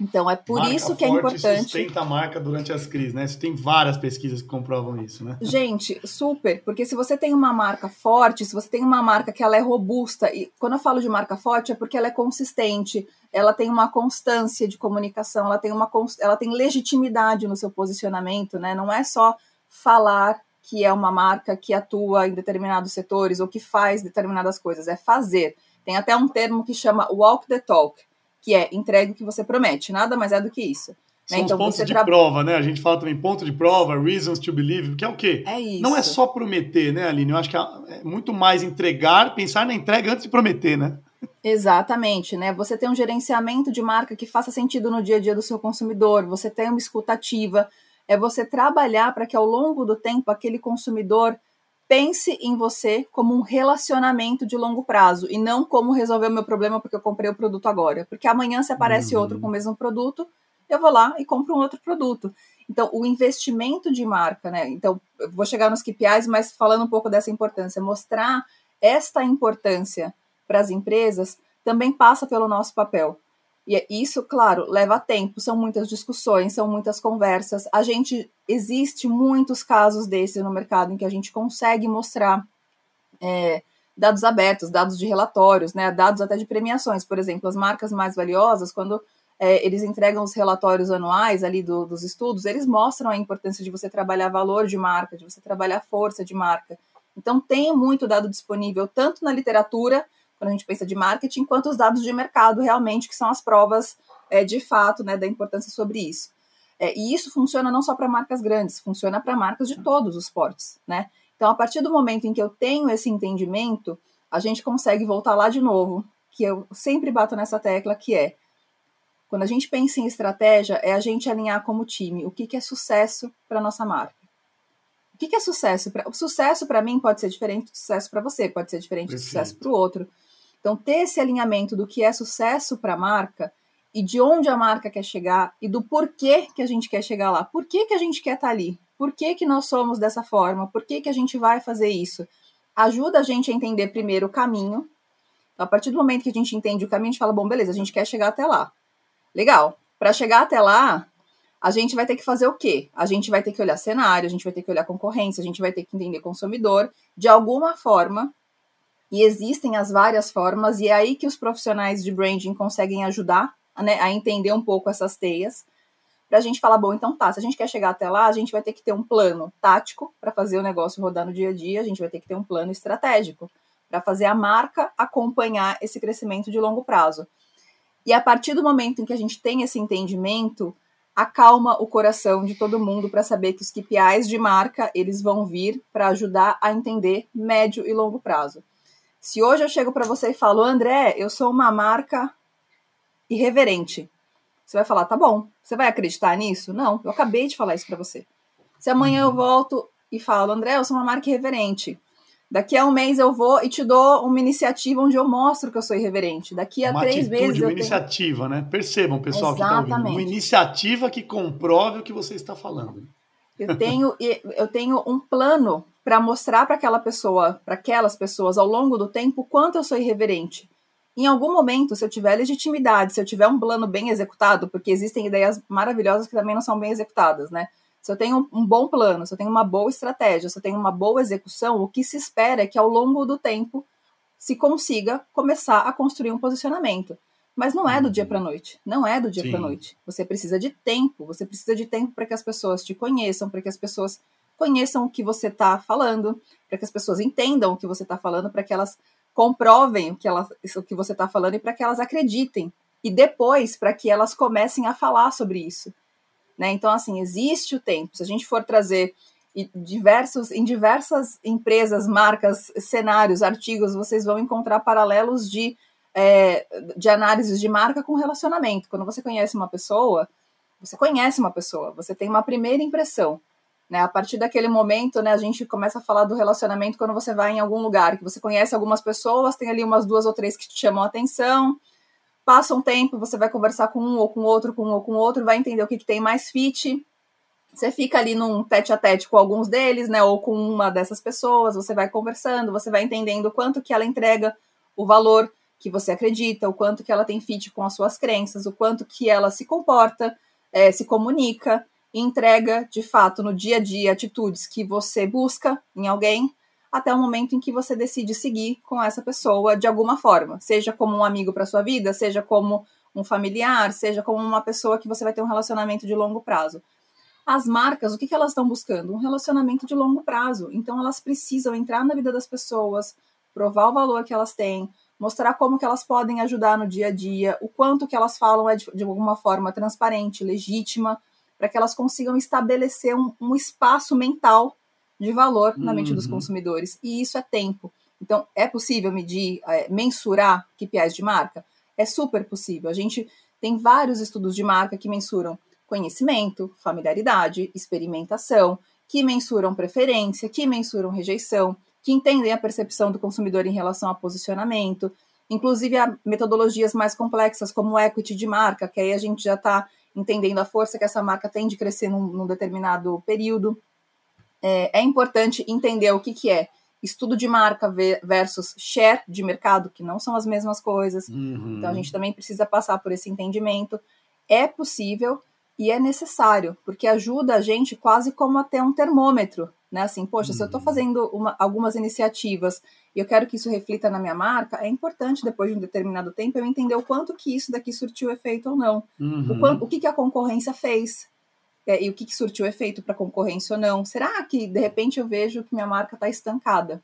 Então é por marca isso que é importante. Sustenta a marca durante as crises, né? Tem várias pesquisas que comprovam isso, né? Gente, super, porque se você tem uma marca forte, se você tem uma marca que ela é robusta, e quando eu falo de marca forte é porque ela é consistente, ela tem uma constância de comunicação, ela tem uma ela tem legitimidade no seu posicionamento, né? Não é só falar que é uma marca que atua em determinados setores ou que faz determinadas coisas, é fazer. Tem até um termo que chama walk the talk, que é entregue o que você promete, nada mais é do que isso. Né? São então, os pontos de tra... prova, né? A gente fala também ponto de prova, reasons to believe, que é o quê? É isso. Não é só prometer, né, Aline? Eu acho que é muito mais entregar, pensar na entrega antes de prometer, né? Exatamente, né? Você tem um gerenciamento de marca que faça sentido no dia a dia do seu consumidor, você tem uma escutativa, é você trabalhar para que ao longo do tempo aquele consumidor pense em você como um relacionamento de longo prazo e não como resolver o meu problema porque eu comprei o produto agora. Porque amanhã se aparece uhum. outro com o mesmo produto, eu vou lá e compro um outro produto. Então, o investimento de marca, né? Então, eu vou chegar nos KPIs, mas falando um pouco dessa importância, mostrar esta importância para as empresas também passa pelo nosso papel. E isso, claro, leva tempo, são muitas discussões, são muitas conversas. A gente existe muitos casos desses no mercado em que a gente consegue mostrar é, dados abertos, dados de relatórios, né, dados até de premiações. Por exemplo, as marcas mais valiosas, quando é, eles entregam os relatórios anuais ali do, dos estudos, eles mostram a importância de você trabalhar valor de marca, de você trabalhar força de marca. Então, tem muito dado disponível, tanto na literatura quando a gente pensa de marketing, quanto os dados de mercado realmente, que são as provas é, de fato né, da importância sobre isso. É, e isso funciona não só para marcas grandes, funciona para marcas de todos os portes, né? Então, a partir do momento em que eu tenho esse entendimento, a gente consegue voltar lá de novo, que eu sempre bato nessa tecla, que é quando a gente pensa em estratégia, é a gente alinhar como time o que, que é sucesso para nossa marca. O que, que é sucesso? Pra, o sucesso para mim pode ser diferente do sucesso para você, pode ser diferente do sucesso para o outro. Então, ter esse alinhamento do que é sucesso para a marca e de onde a marca quer chegar e do porquê que a gente quer chegar lá. Por que, que a gente quer estar tá ali? Por que, que nós somos dessa forma? Por que, que a gente vai fazer isso? Ajuda a gente a entender primeiro o caminho. Então, a partir do momento que a gente entende o caminho, a gente fala, bom, beleza, a gente quer chegar até lá. Legal. Para chegar até lá, a gente vai ter que fazer o quê? A gente vai ter que olhar cenário, a gente vai ter que olhar concorrência, a gente vai ter que entender consumidor. De alguma forma, e existem as várias formas, e é aí que os profissionais de branding conseguem ajudar né, a entender um pouco essas teias, para a gente falar, bom, então tá, se a gente quer chegar até lá, a gente vai ter que ter um plano tático para fazer o negócio rodar no dia a dia, a gente vai ter que ter um plano estratégico para fazer a marca acompanhar esse crescimento de longo prazo. E a partir do momento em que a gente tem esse entendimento, acalma o coração de todo mundo para saber que os KPIs de marca, eles vão vir para ajudar a entender médio e longo prazo. Se hoje eu chego para você e falo, André, eu sou uma marca irreverente, você vai falar, tá bom. Você vai acreditar nisso? Não, eu acabei de falar isso para você. Se amanhã eu volto e falo, André, eu sou uma marca irreverente. Daqui a um mês eu vou e te dou uma iniciativa onde eu mostro que eu sou irreverente. Daqui a uma três atitude, meses. Uma tenho... iniciativa, né? Percebam, pessoal Exatamente. que está ouvindo. Uma iniciativa que comprove o que você está falando. Eu tenho, eu tenho um plano para mostrar para aquela pessoa, para aquelas pessoas ao longo do tempo, quanto eu sou irreverente. Em algum momento, se eu tiver legitimidade, se eu tiver um plano bem executado, porque existem ideias maravilhosas que também não são bem executadas, né? Se eu tenho um bom plano, se eu tenho uma boa estratégia, se eu tenho uma boa execução, o que se espera é que ao longo do tempo se consiga começar a construir um posicionamento. Mas não é do dia para noite. Não é do dia para noite. Você precisa de tempo. Você precisa de tempo para que as pessoas te conheçam, para que as pessoas conheçam o que você está falando, para que as pessoas entendam o que você está falando, para que elas comprovem o que, elas, o que você está falando e para que elas acreditem. E depois, para que elas comecem a falar sobre isso. Né? Então, assim, existe o tempo. Se a gente for trazer diversos, em diversas empresas, marcas, cenários, artigos, vocês vão encontrar paralelos de, é, de análises de marca com relacionamento. Quando você conhece uma pessoa, você conhece uma pessoa, você tem uma primeira impressão. Né? A partir daquele momento, né, a gente começa a falar do relacionamento quando você vai em algum lugar, que você conhece algumas pessoas, tem ali umas duas ou três que te chamam a atenção, passa um tempo, você vai conversar com um ou com outro, com um ou com outro, vai entender o que, que tem mais fit. Você fica ali num tete a tete com alguns deles, né, ou com uma dessas pessoas, você vai conversando, você vai entendendo quanto que ela entrega o valor que você acredita, o quanto que ela tem fit com as suas crenças, o quanto que ela se comporta, é, se comunica entrega, de fato, no dia a dia, atitudes que você busca em alguém, até o momento em que você decide seguir com essa pessoa de alguma forma, seja como um amigo para sua vida, seja como um familiar, seja como uma pessoa que você vai ter um relacionamento de longo prazo. As marcas, o que, que elas estão buscando? Um relacionamento de longo prazo. Então, elas precisam entrar na vida das pessoas, provar o valor que elas têm, mostrar como que elas podem ajudar no dia a dia, o quanto que elas falam é de, de alguma forma transparente, legítima, para que elas consigam estabelecer um, um espaço mental de valor na mente dos uhum. consumidores. E isso é tempo. Então, é possível medir, é, mensurar KPIs de marca? É super possível. A gente tem vários estudos de marca que mensuram conhecimento, familiaridade, experimentação, que mensuram preferência, que mensuram rejeição, que entendem a percepção do consumidor em relação a posicionamento, inclusive há metodologias mais complexas como o equity de marca, que aí a gente já está entendendo a força que essa marca tem de crescer num, num determinado período. É, é, importante entender o que, que é estudo de marca versus share de mercado, que não são as mesmas coisas. Uhum. Então a gente também precisa passar por esse entendimento. É possível, e é necessário, porque ajuda a gente quase como a ter um termômetro, né? Assim, poxa, se eu estou uhum. fazendo uma, algumas iniciativas e eu quero que isso reflita na minha marca, é importante, depois de um determinado tempo, eu entender o quanto que isso daqui surtiu efeito ou não. Uhum. O, quanto, o que, que a concorrência fez. É, e o que, que surtiu efeito para a concorrência ou não. Será que, de repente, eu vejo que minha marca está estancada?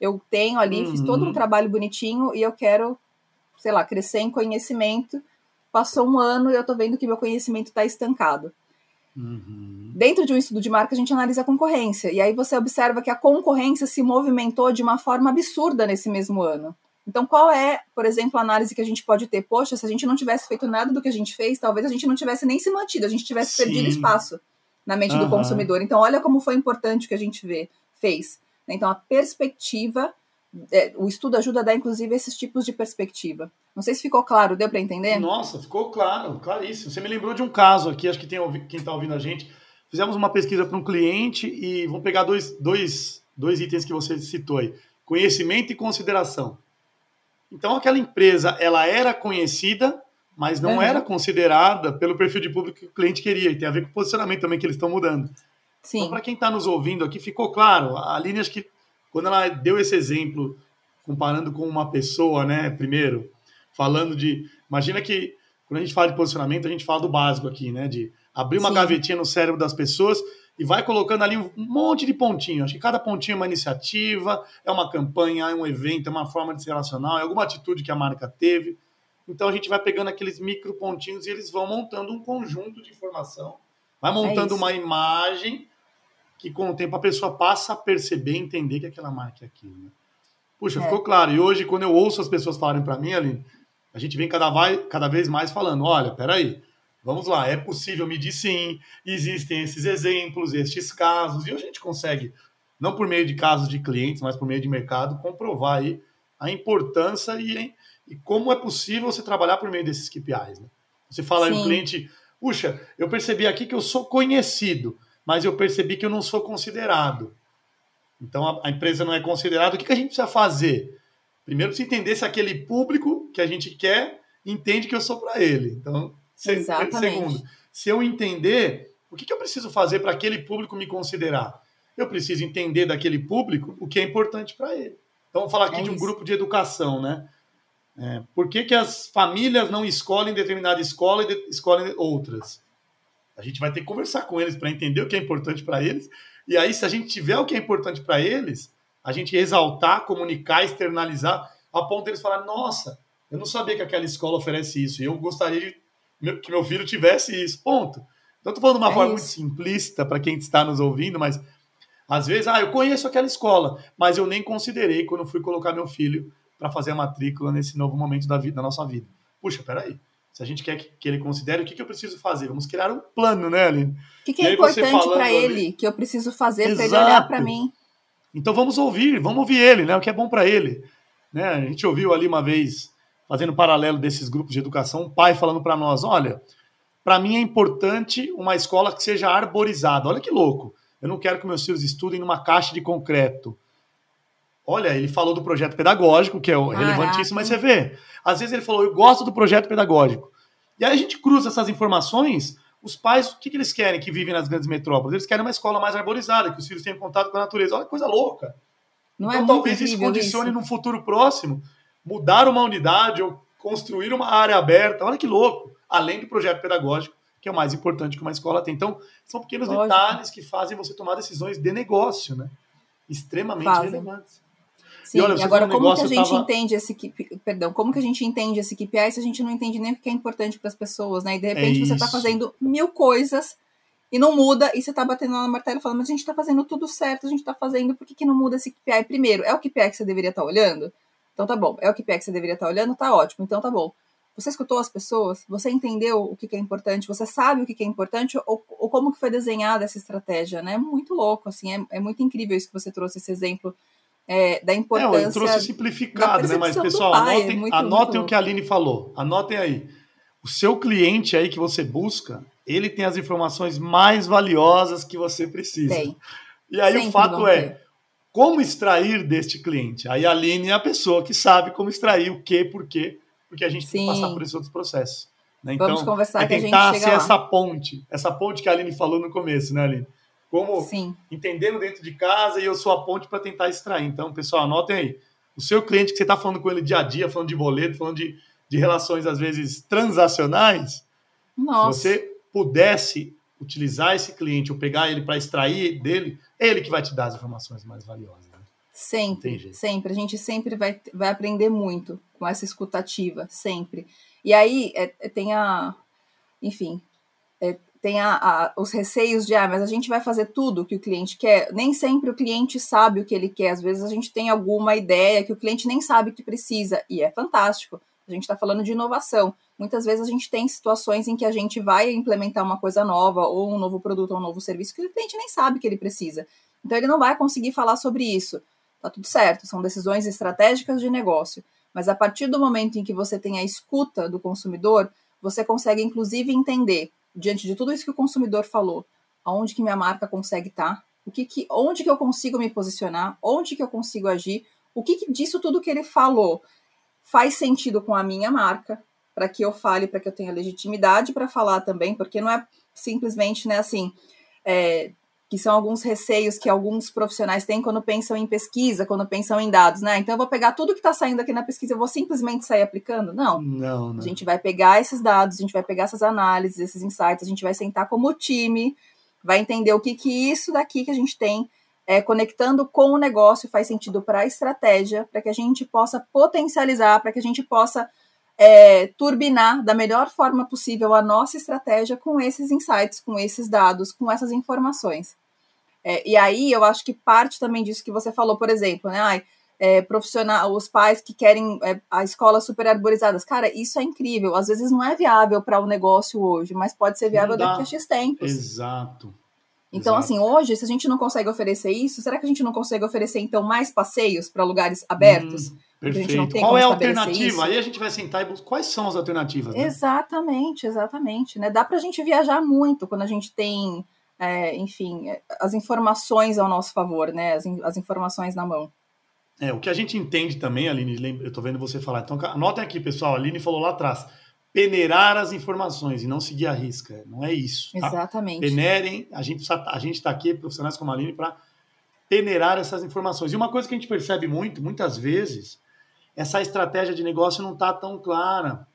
Eu tenho ali, uhum. fiz todo um uhum. trabalho bonitinho e eu quero, sei lá, crescer em conhecimento Passou um ano e eu estou vendo que meu conhecimento está estancado. Uhum. Dentro de um estudo de marca, a gente analisa a concorrência. E aí você observa que a concorrência se movimentou de uma forma absurda nesse mesmo ano. Então, qual é, por exemplo, a análise que a gente pode ter? Poxa, se a gente não tivesse feito nada do que a gente fez, talvez a gente não tivesse nem se mantido, a gente tivesse Sim. perdido espaço na mente uhum. do consumidor. Então, olha como foi importante o que a gente vê, fez. Então, a perspectiva é, o estudo ajuda a dar, inclusive, esses tipos de perspectiva. Não sei se ficou claro, deu para entender? Nossa, ficou claro, claríssimo. Você me lembrou de um caso aqui, acho que tem quem está ouvindo a gente. Fizemos uma pesquisa para um cliente e vamos pegar dois, dois, dois itens que você citou aí: conhecimento e consideração. Então, aquela empresa, ela era conhecida, mas não uhum. era considerada pelo perfil de público que o cliente queria. E tem a ver com o posicionamento também que eles estão mudando. Sim. Então, para quem está nos ouvindo aqui, ficou claro. A Aline, acho que quando ela deu esse exemplo, comparando com uma pessoa, né, primeiro, falando de. Imagina que quando a gente fala de posicionamento, a gente fala do básico aqui, né? De abrir uma Sim. gavetinha no cérebro das pessoas e vai colocando ali um monte de pontinhos. Acho que cada pontinho é uma iniciativa, é uma campanha, é um evento, é uma forma de se relacionar, é alguma atitude que a marca teve. Então a gente vai pegando aqueles micro pontinhos e eles vão montando um conjunto de informação, vai montando é uma imagem que com o tempo a pessoa passa a perceber, entender que aquela marca é aquilo. Né? Puxa, é. ficou claro. E hoje, quando eu ouço as pessoas falarem para mim, Aline, a gente vem cada, vai, cada vez mais falando: olha, peraí, vamos lá, é possível medir sim, existem esses exemplos, estes casos, e a gente consegue, não por meio de casos de clientes, mas por meio de mercado, comprovar aí a importância e, e como é possível você trabalhar por meio desses KPIs. Né? Você fala sim. aí um cliente, puxa, eu percebi aqui que eu sou conhecido mas eu percebi que eu não sou considerado. Então a, empresa não é considerada. O que, que a gente precisa fazer? Primeiro, precisa entender se aquele público que a gente quer entende que eu sou para ele. Então, se, segundo, se eu entender, o que, que eu preciso fazer para aquele público me considerar? Eu preciso entender daquele público o que é importante para ele. Então, vamos falar aqui é de um grupo de educação, né? É, por que, que as famílias não escolhem determinada escola e de, escolhem outras? A gente vai ter que conversar com eles para entender o que é importante para eles. E aí, se a gente tiver o que é importante para eles, a gente exaltar, comunicar, externalizar, a ponto deles falar: nossa, eu não sabia que aquela escola oferece isso, e eu gostaria de, que meu filho tivesse isso. Ponto. Então, estou falando de uma é forma isso. muito simplista para quem está nos ouvindo, mas às vezes, ah, eu conheço aquela escola, mas eu nem considerei quando fui colocar meu filho para fazer a matrícula nesse novo momento da, vida, da nossa vida. Puxa, peraí se a gente quer que, que ele considere, o que, que eu preciso fazer? Vamos criar um plano, né, Aline? O que, que é importante para ele que eu preciso fazer para ele olhar para mim? Então vamos ouvir, vamos ouvir ele, né? O que é bom para ele. Né? A gente ouviu ali uma vez, fazendo paralelo desses grupos de educação, um pai falando para nós: olha, para mim é importante uma escola que seja arborizada. Olha que louco. Eu não quero que meus filhos estudem numa caixa de concreto. Olha, ele falou do projeto pedagógico, que é o relevantíssimo, mas você vê, às vezes ele falou, eu gosto do projeto pedagógico. E aí a gente cruza essas informações, os pais, o que, que eles querem que vivem nas grandes metrópoles? Eles querem uma escola mais arborizada, que os filhos tenham contato com a natureza. Olha que coisa louca. Não então, é talvez isso condicione isso. num futuro próximo mudar uma unidade ou construir uma área aberta. Olha que louco. Além do projeto pedagógico, que é o mais importante que uma escola tem. Então, são pequenos Lógico. detalhes que fazem você tomar decisões de negócio, né? Extremamente fazem. relevantes. Sim, e olha, agora como que a gente tava... entende esse perdão, como que a gente entende esse KPI se a gente não entende nem o que é importante para as pessoas, né? E de repente é você está fazendo mil coisas e não muda, e você está batendo lá no martelo falando, mas a gente está fazendo tudo certo, a gente está fazendo, por que, que não muda esse KPI? Primeiro, é o KPI que você deveria estar tá olhando? Então tá bom, é o KPI que você deveria estar tá olhando, tá ótimo, então tá bom. Você escutou as pessoas? Você entendeu o que, que é importante? Você sabe o que, que é importante? Ou, ou, como que foi desenhada essa estratégia, né? Muito louco, assim, é, é muito incrível isso que você trouxe, esse exemplo é, da importância. É, eu trouxe simplificado, né? Mas, pessoal, pai, anotem, é muito, anotem muito o que a Aline falou. Anotem aí. O seu cliente aí que você busca, ele tem as informações mais valiosas que você precisa. Tem. E aí Sempre o fato é, como extrair deste cliente? Aí a Aline é a pessoa que sabe como extrair o que, por quê, porque a gente Sim. tem que passar por esses outros processos. Né? Então, Vamos conversar é que tentar a gente ser lá. essa ponte, essa ponte que a Aline falou no começo, né, Aline? Como Sim. entendendo dentro de casa e eu sou a ponte para tentar extrair. Então, pessoal, anotem aí. O seu cliente que você está falando com ele dia a dia, falando de boleto, falando de, de relações, às vezes, transacionais, Nossa. se você pudesse utilizar esse cliente ou pegar ele para extrair dele, é ele que vai te dar as informações mais valiosas. Né? Sempre, sempre. A gente sempre vai, vai aprender muito com essa escutativa, sempre. E aí é, é tem a. Enfim, é, tem a, a, os receios de, ah, mas a gente vai fazer tudo o que o cliente quer. Nem sempre o cliente sabe o que ele quer. Às vezes a gente tem alguma ideia que o cliente nem sabe que precisa, e é fantástico. A gente está falando de inovação. Muitas vezes a gente tem situações em que a gente vai implementar uma coisa nova, ou um novo produto, ou um novo serviço, que o cliente nem sabe que ele precisa. Então ele não vai conseguir falar sobre isso. Tá tudo certo, são decisões estratégicas de negócio. Mas a partir do momento em que você tem a escuta do consumidor, você consegue inclusive entender diante de tudo isso que o consumidor falou, aonde que minha marca consegue estar, o que, que onde que eu consigo me posicionar, onde que eu consigo agir, o que, que disso tudo que ele falou faz sentido com a minha marca, para que eu fale, para que eu tenha legitimidade para falar também, porque não é simplesmente, né, assim, é, que são alguns receios que alguns profissionais têm quando pensam em pesquisa, quando pensam em dados, né? Então eu vou pegar tudo que está saindo aqui na pesquisa, eu vou simplesmente sair aplicando? Não. Não, não. A gente vai pegar esses dados, a gente vai pegar essas análises, esses insights, a gente vai sentar como time, vai entender o que que isso daqui que a gente tem é, conectando com o negócio faz sentido para a estratégia, para que a gente possa potencializar, para que a gente possa é, turbinar da melhor forma possível a nossa estratégia com esses insights, com esses dados, com essas informações. É, e aí eu acho que parte também disso que você falou, por exemplo, né? Ai, é, profissional, os pais que querem é, a escola super arborizadas. Cara, isso é incrível. Às vezes não é viável para o negócio hoje, mas pode ser viável daqui a X tempos. Exato. Então, Exato. assim, hoje, se a gente não consegue oferecer isso, será que a gente não consegue oferecer, então, mais passeios para lugares abertos? Hum. Perfeito. Qual é a alternativa? Isso. Aí a gente vai sentar e buscar quais são as alternativas. Né? Exatamente, exatamente. Né? Dá para a gente viajar muito quando a gente tem, é, enfim, as informações ao nosso favor, né? As, as, informações na mão. É, o que a gente entende também, Aline, eu estou vendo você falar. Então, anotem aqui, pessoal. A Aline falou lá atrás. Peneirar as informações e não seguir a risca. Não é isso. Tá? Exatamente. Peneirem, a gente está aqui, profissionais como a Aline, para peneirar essas informações. E uma coisa que a gente percebe muito, muitas vezes, essa estratégia de negócio não está tão clara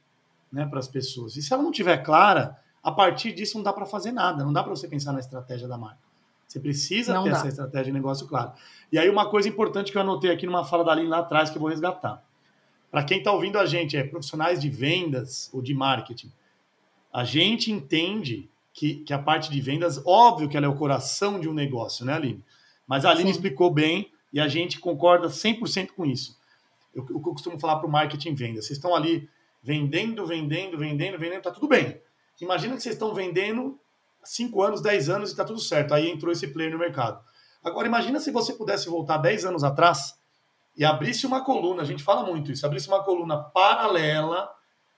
né, para as pessoas. E se ela não tiver clara, a partir disso não dá para fazer nada, não dá para você pensar na estratégia da marca. Você precisa não ter dá. essa estratégia de negócio clara. E aí uma coisa importante que eu anotei aqui numa fala da Aline lá atrás que eu vou resgatar. Para quem está ouvindo a gente, é profissionais de vendas ou de marketing, a gente entende que, que a parte de vendas, óbvio que ela é o coração de um negócio, né, Aline? Mas a Aline Sim. explicou bem e a gente concorda 100% com isso eu, eu costumo falar para o marketing venda. Vocês estão ali vendendo, vendendo, vendendo, vendendo, tá tudo bem. Imagina que vocês estão vendendo 5 anos, 10 anos e está tudo certo. Aí entrou esse player no mercado. Agora, imagina se você pudesse voltar 10 anos atrás e abrisse uma coluna, a gente fala muito isso, abrisse uma coluna paralela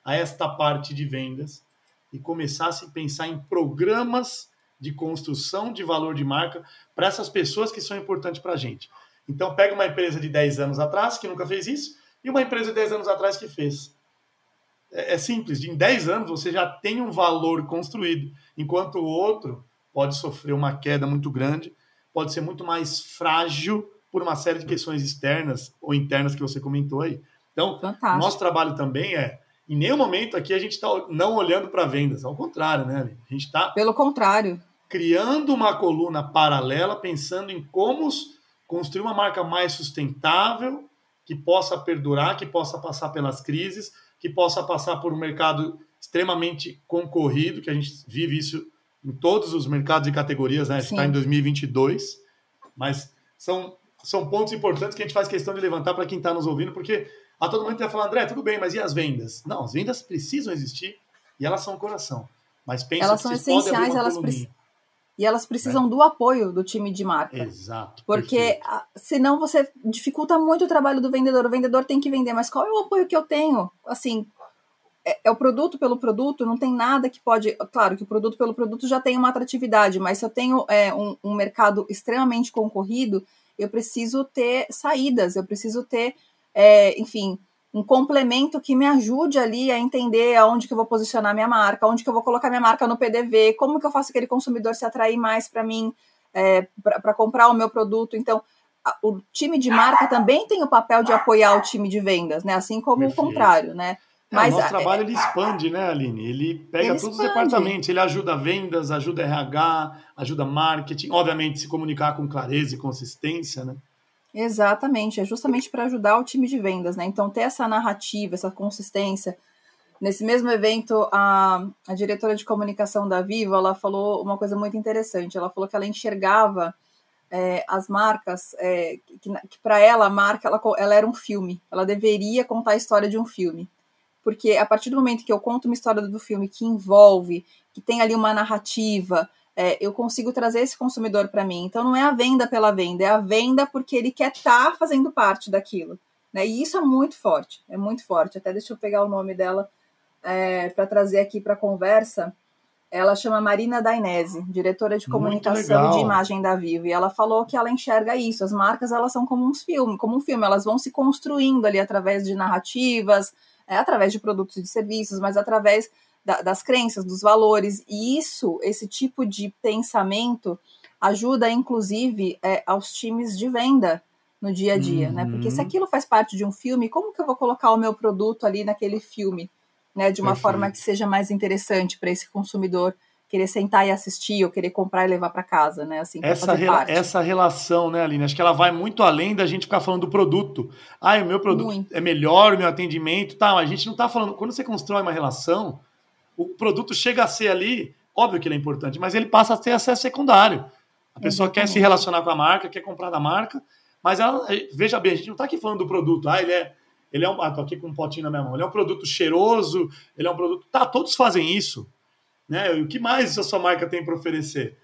a esta parte de vendas e começasse a pensar em programas de construção de valor de marca para essas pessoas que são importantes para a gente. Então, pega uma empresa de 10 anos atrás, que nunca fez isso, e uma empresa de 10 anos atrás que fez. É, é simples, em 10 anos você já tem um valor construído, enquanto o outro pode sofrer uma queda muito grande, pode ser muito mais frágil por uma série de questões externas ou internas que você comentou aí. Então, Fantástico. nosso trabalho também é, em nenhum momento aqui a gente está não olhando para vendas, ao contrário, né? A gente está. Pelo contrário. Criando uma coluna paralela, pensando em como construir uma marca mais sustentável, que possa perdurar, que possa passar pelas crises, que possa passar por um mercado extremamente concorrido, que a gente vive isso em todos os mercados e categorias, né? Está em 2022, mas são, são pontos importantes que a gente faz questão de levantar para quem está nos ouvindo, porque a todo momento vai falar, André, tudo bem, mas e as vendas? Não, as vendas precisam existir e elas são o coração. Mas pensa elas que são essenciais, elas precisam. E elas precisam é. do apoio do time de marca. Exato. Porque perfeito. senão você dificulta muito o trabalho do vendedor. O vendedor tem que vender, mas qual é o apoio que eu tenho? Assim, é, é, o produto pelo produto, não tem nada que pode. Claro que o produto pelo produto já tem uma atratividade, mas se eu tenho é, um, um mercado extremamente concorrido, eu preciso ter saídas, eu preciso ter, é, enfim, um complemento que me ajude ali a entender aonde que eu vou posicionar minha marca, onde que eu vou colocar minha marca no PDV, como que eu faço aquele consumidor se atrair mais para mim, é, para comprar o meu produto. Então, a, o time de marca também tem o papel de apoiar o time de vendas, né? Assim como Perfeito. o contrário, né? É, Mas, o nosso trabalho ele expande, né, Aline? Ele pega ele todos expande. os departamentos, ele ajuda vendas, ajuda RH, ajuda marketing, obviamente se comunicar com clareza e consistência, né? Exatamente, é justamente para ajudar o time de vendas, né? Então, ter essa narrativa, essa consistência. Nesse mesmo evento, a, a diretora de comunicação da Viva, ela falou uma coisa muito interessante. Ela falou que ela enxergava é, as marcas, é, que, que para ela, a marca, ela, ela era um filme. Ela deveria contar a história de um filme porque a partir do momento que eu conto uma história do filme que envolve, que tem ali uma narrativa, é, eu consigo trazer esse consumidor para mim. Então não é a venda pela venda, é a venda porque ele quer estar tá fazendo parte daquilo. Né? E isso é muito forte, é muito forte. Até deixa eu pegar o nome dela é, para trazer aqui para a conversa. Ela chama Marina Dainese, diretora de comunicação de imagem da Vivo, e ela falou que ela enxerga isso. As marcas elas são como um filme, como um filme, elas vão se construindo ali através de narrativas, é, através de produtos e de serviços, mas através da, das crenças, dos valores. E isso, esse tipo de pensamento, ajuda, inclusive, é, aos times de venda no dia a dia, uhum. né? Porque se uhum. aquilo faz parte de um filme, como que eu vou colocar o meu produto ali naquele filme, né? De uma Perfeito. forma que seja mais interessante para esse consumidor querer sentar e assistir ou querer comprar e levar para casa, né? Assim, essa, rela essa relação, né, Aline? Acho que ela vai muito além da gente ficar falando do produto. Ah, o meu produto muito. é melhor, o meu atendimento, tá? Mas a gente não está falando. Quando você constrói uma relação, o produto chega a ser ali, óbvio que ele é importante, mas ele passa a ter acesso secundário. A pessoa Exatamente. quer se relacionar com a marca, quer comprar da marca, mas ela, veja bem, a gente não está aqui falando do produto. Ah, ele é. Ele é um. Ah, tô aqui com um potinho na minha mão. Ele é um produto cheiroso, ele é um produto. Tá, todos fazem isso. Né? O que mais a sua marca tem para oferecer?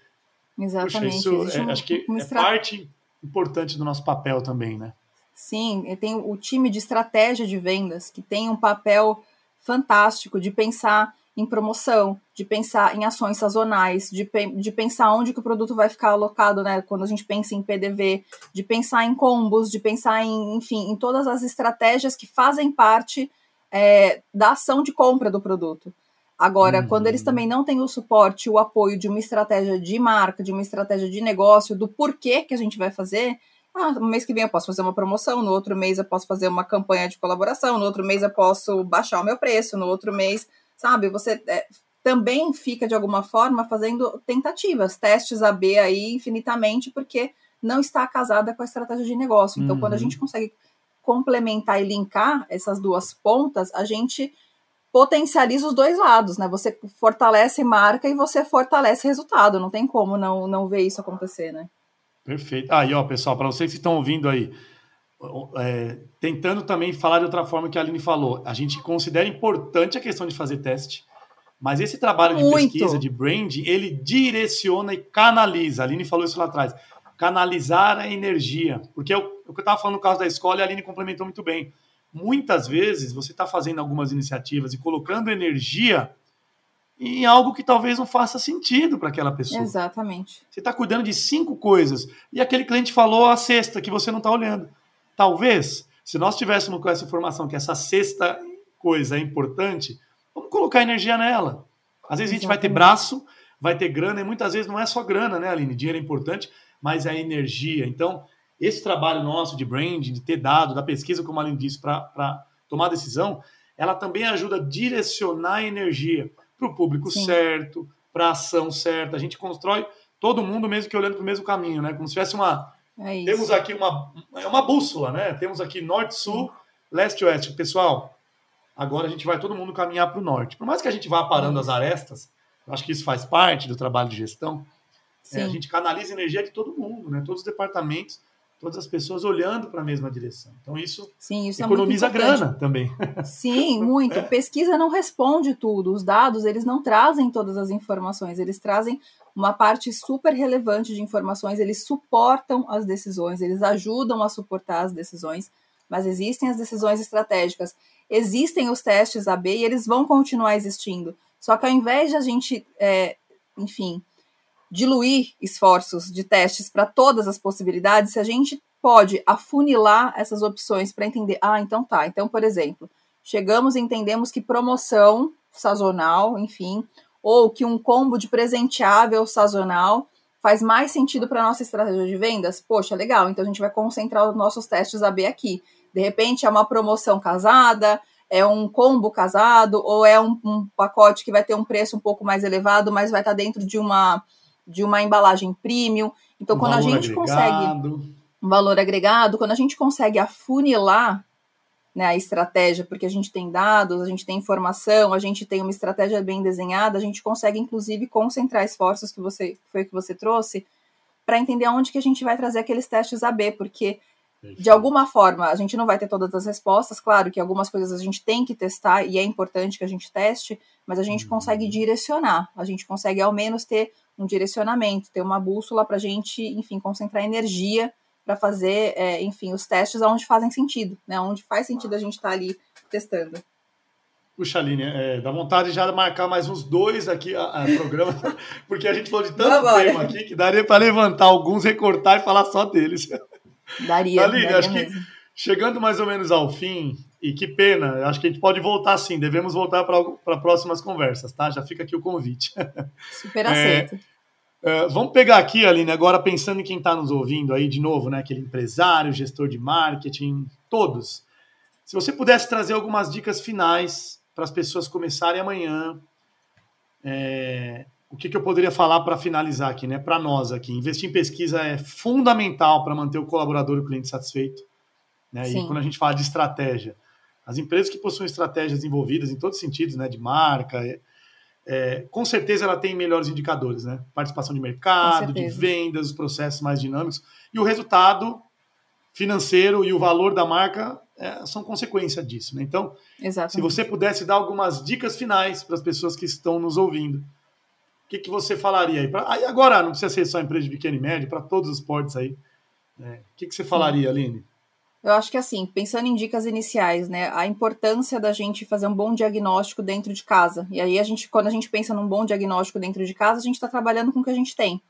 Exatamente. Puxa, isso é, acho que é parte importante do nosso papel também, né? Sim, tem o time de estratégia de vendas que tem um papel fantástico de pensar em promoção, de pensar em ações sazonais, de, de pensar onde que o produto vai ficar alocado, né? Quando a gente pensa em PDV, de pensar em combos, de pensar em, enfim, em todas as estratégias que fazem parte é, da ação de compra do produto. Agora, uhum. quando eles também não têm o suporte, o apoio de uma estratégia de marca, de uma estratégia de negócio, do porquê que a gente vai fazer, ah, no mês que vem eu posso fazer uma promoção, no outro mês eu posso fazer uma campanha de colaboração, no outro mês eu posso baixar o meu preço, no outro mês, sabe? Você é, também fica, de alguma forma, fazendo tentativas, testes AB aí infinitamente, porque não está casada com a estratégia de negócio. Então, uhum. quando a uhum. gente consegue complementar e linkar essas duas pontas, a gente potencializa os dois lados, né? Você fortalece marca e você fortalece resultado. Não tem como não, não ver isso acontecer, né? Perfeito. Aí, ó, pessoal, para vocês que estão ouvindo aí, é, tentando também falar de outra forma que a Aline falou, a gente considera importante a questão de fazer teste, mas esse trabalho de Muito. pesquisa, de branding, ele direciona e canaliza. A Aline falou isso lá atrás. Canalizar a energia. Porque eu, o que eu estava falando no caso da escola, a Aline complementou muito bem muitas vezes você está fazendo algumas iniciativas e colocando energia em algo que talvez não faça sentido para aquela pessoa. Exatamente. Você está cuidando de cinco coisas e aquele cliente falou a sexta que você não está olhando. Talvez, se nós tivéssemos com essa informação que essa sexta coisa é importante, vamos colocar energia nela. Às vezes a gente vai ter braço, vai ter grana, e muitas vezes não é só grana, né, Aline? Dinheiro é importante, mas é energia. Então, esse trabalho nosso de branding, de ter dado, da pesquisa, como a Aline disse, para tomar decisão, ela também ajuda a direcionar a energia para o público Sim. certo, para a ação certa. A gente constrói todo mundo mesmo que olhando para o mesmo caminho, né? Como se tivesse uma. É temos aqui uma, é uma bússola, né? Temos aqui norte, sul, leste, oeste. Pessoal, agora a gente vai todo mundo caminhar para o norte. Por mais que a gente vá parando as arestas, acho que isso faz parte do trabalho de gestão. É, a gente canaliza a energia de todo mundo, né? Todos os departamentos todas as pessoas olhando para a mesma direção. Então isso, Sim, isso é economiza é grana também. Sim, muito. É. Pesquisa não responde tudo. Os dados eles não trazem todas as informações. Eles trazem uma parte super relevante de informações. Eles suportam as decisões. Eles ajudam a suportar as decisões. Mas existem as decisões estratégicas. Existem os testes AB e eles vão continuar existindo. Só que ao invés de a gente, é, enfim, diluir esforços de testes para todas as possibilidades, se a gente pode afunilar essas opções para entender, ah, então tá. Então, por exemplo, chegamos e entendemos que promoção sazonal, enfim, ou que um combo de presenteável sazonal faz mais sentido para nossa estratégia de vendas. Poxa, legal. Então a gente vai concentrar os nossos testes AB aqui. De repente é uma promoção casada, é um combo casado, ou é um, um pacote que vai ter um preço um pouco mais elevado, mas vai estar tá dentro de uma de uma embalagem premium. Então, um quando a gente agregado. consegue um valor agregado, quando a gente consegue afunilar né, a estratégia, porque a gente tem dados, a gente tem informação, a gente tem uma estratégia bem desenhada, a gente consegue, inclusive, concentrar esforços que você foi que você trouxe para entender aonde que a gente vai trazer aqueles testes AB, porque de alguma forma a gente não vai ter todas as respostas, claro que algumas coisas a gente tem que testar e é importante que a gente teste, mas a gente consegue uhum. direcionar, a gente consegue ao menos ter um direcionamento, ter uma bússola para a gente, enfim, concentrar energia para fazer, é, enfim, os testes onde fazem sentido, né? Onde faz sentido a gente estar tá ali testando. Puxa, Aline, é, dá vontade já de marcar mais uns dois aqui a, a programa, porque a gente falou de tanto tema aqui que daria para levantar alguns, recortar e falar só deles. Daria. Aline, daria acho mesmo. que chegando mais ou menos ao fim, e que pena, acho que a gente pode voltar sim, devemos voltar para próximas conversas, tá? Já fica aqui o convite. Super aceito. É, Uh, vamos pegar aqui, Aline, agora pensando em quem está nos ouvindo aí de novo, né? Aquele empresário, gestor de marketing, todos. Se você pudesse trazer algumas dicas finais para as pessoas começarem amanhã, é, o que, que, eu poderia falar para finalizar aqui, né? Para nós aqui, investir em pesquisa é fundamental para manter o colaborador e o cliente satisfeito. Né? E quando a gente fala de estratégia, as empresas que possuem estratégias envolvidas em todos os sentidos, né? De marca, é, com certeza ela tem melhores indicadores, né? Participação de mercado, de vendas, os processos mais dinâmicos. E o resultado financeiro e o valor da marca é, são consequência disso. Né? Então, Exatamente. se você pudesse dar algumas dicas finais para as pessoas que estão nos ouvindo, o que, que você falaria aí? Pra, aí? Agora, não precisa ser só empresa de pequeno e médio, para todos os portos aí. Né? O que, que você falaria, Aline? Eu acho que assim, pensando em dicas iniciais, né, a importância da gente fazer um bom diagnóstico dentro de casa. E aí a gente, quando a gente pensa num bom diagnóstico dentro de casa, a gente está trabalhando com o que a gente tem,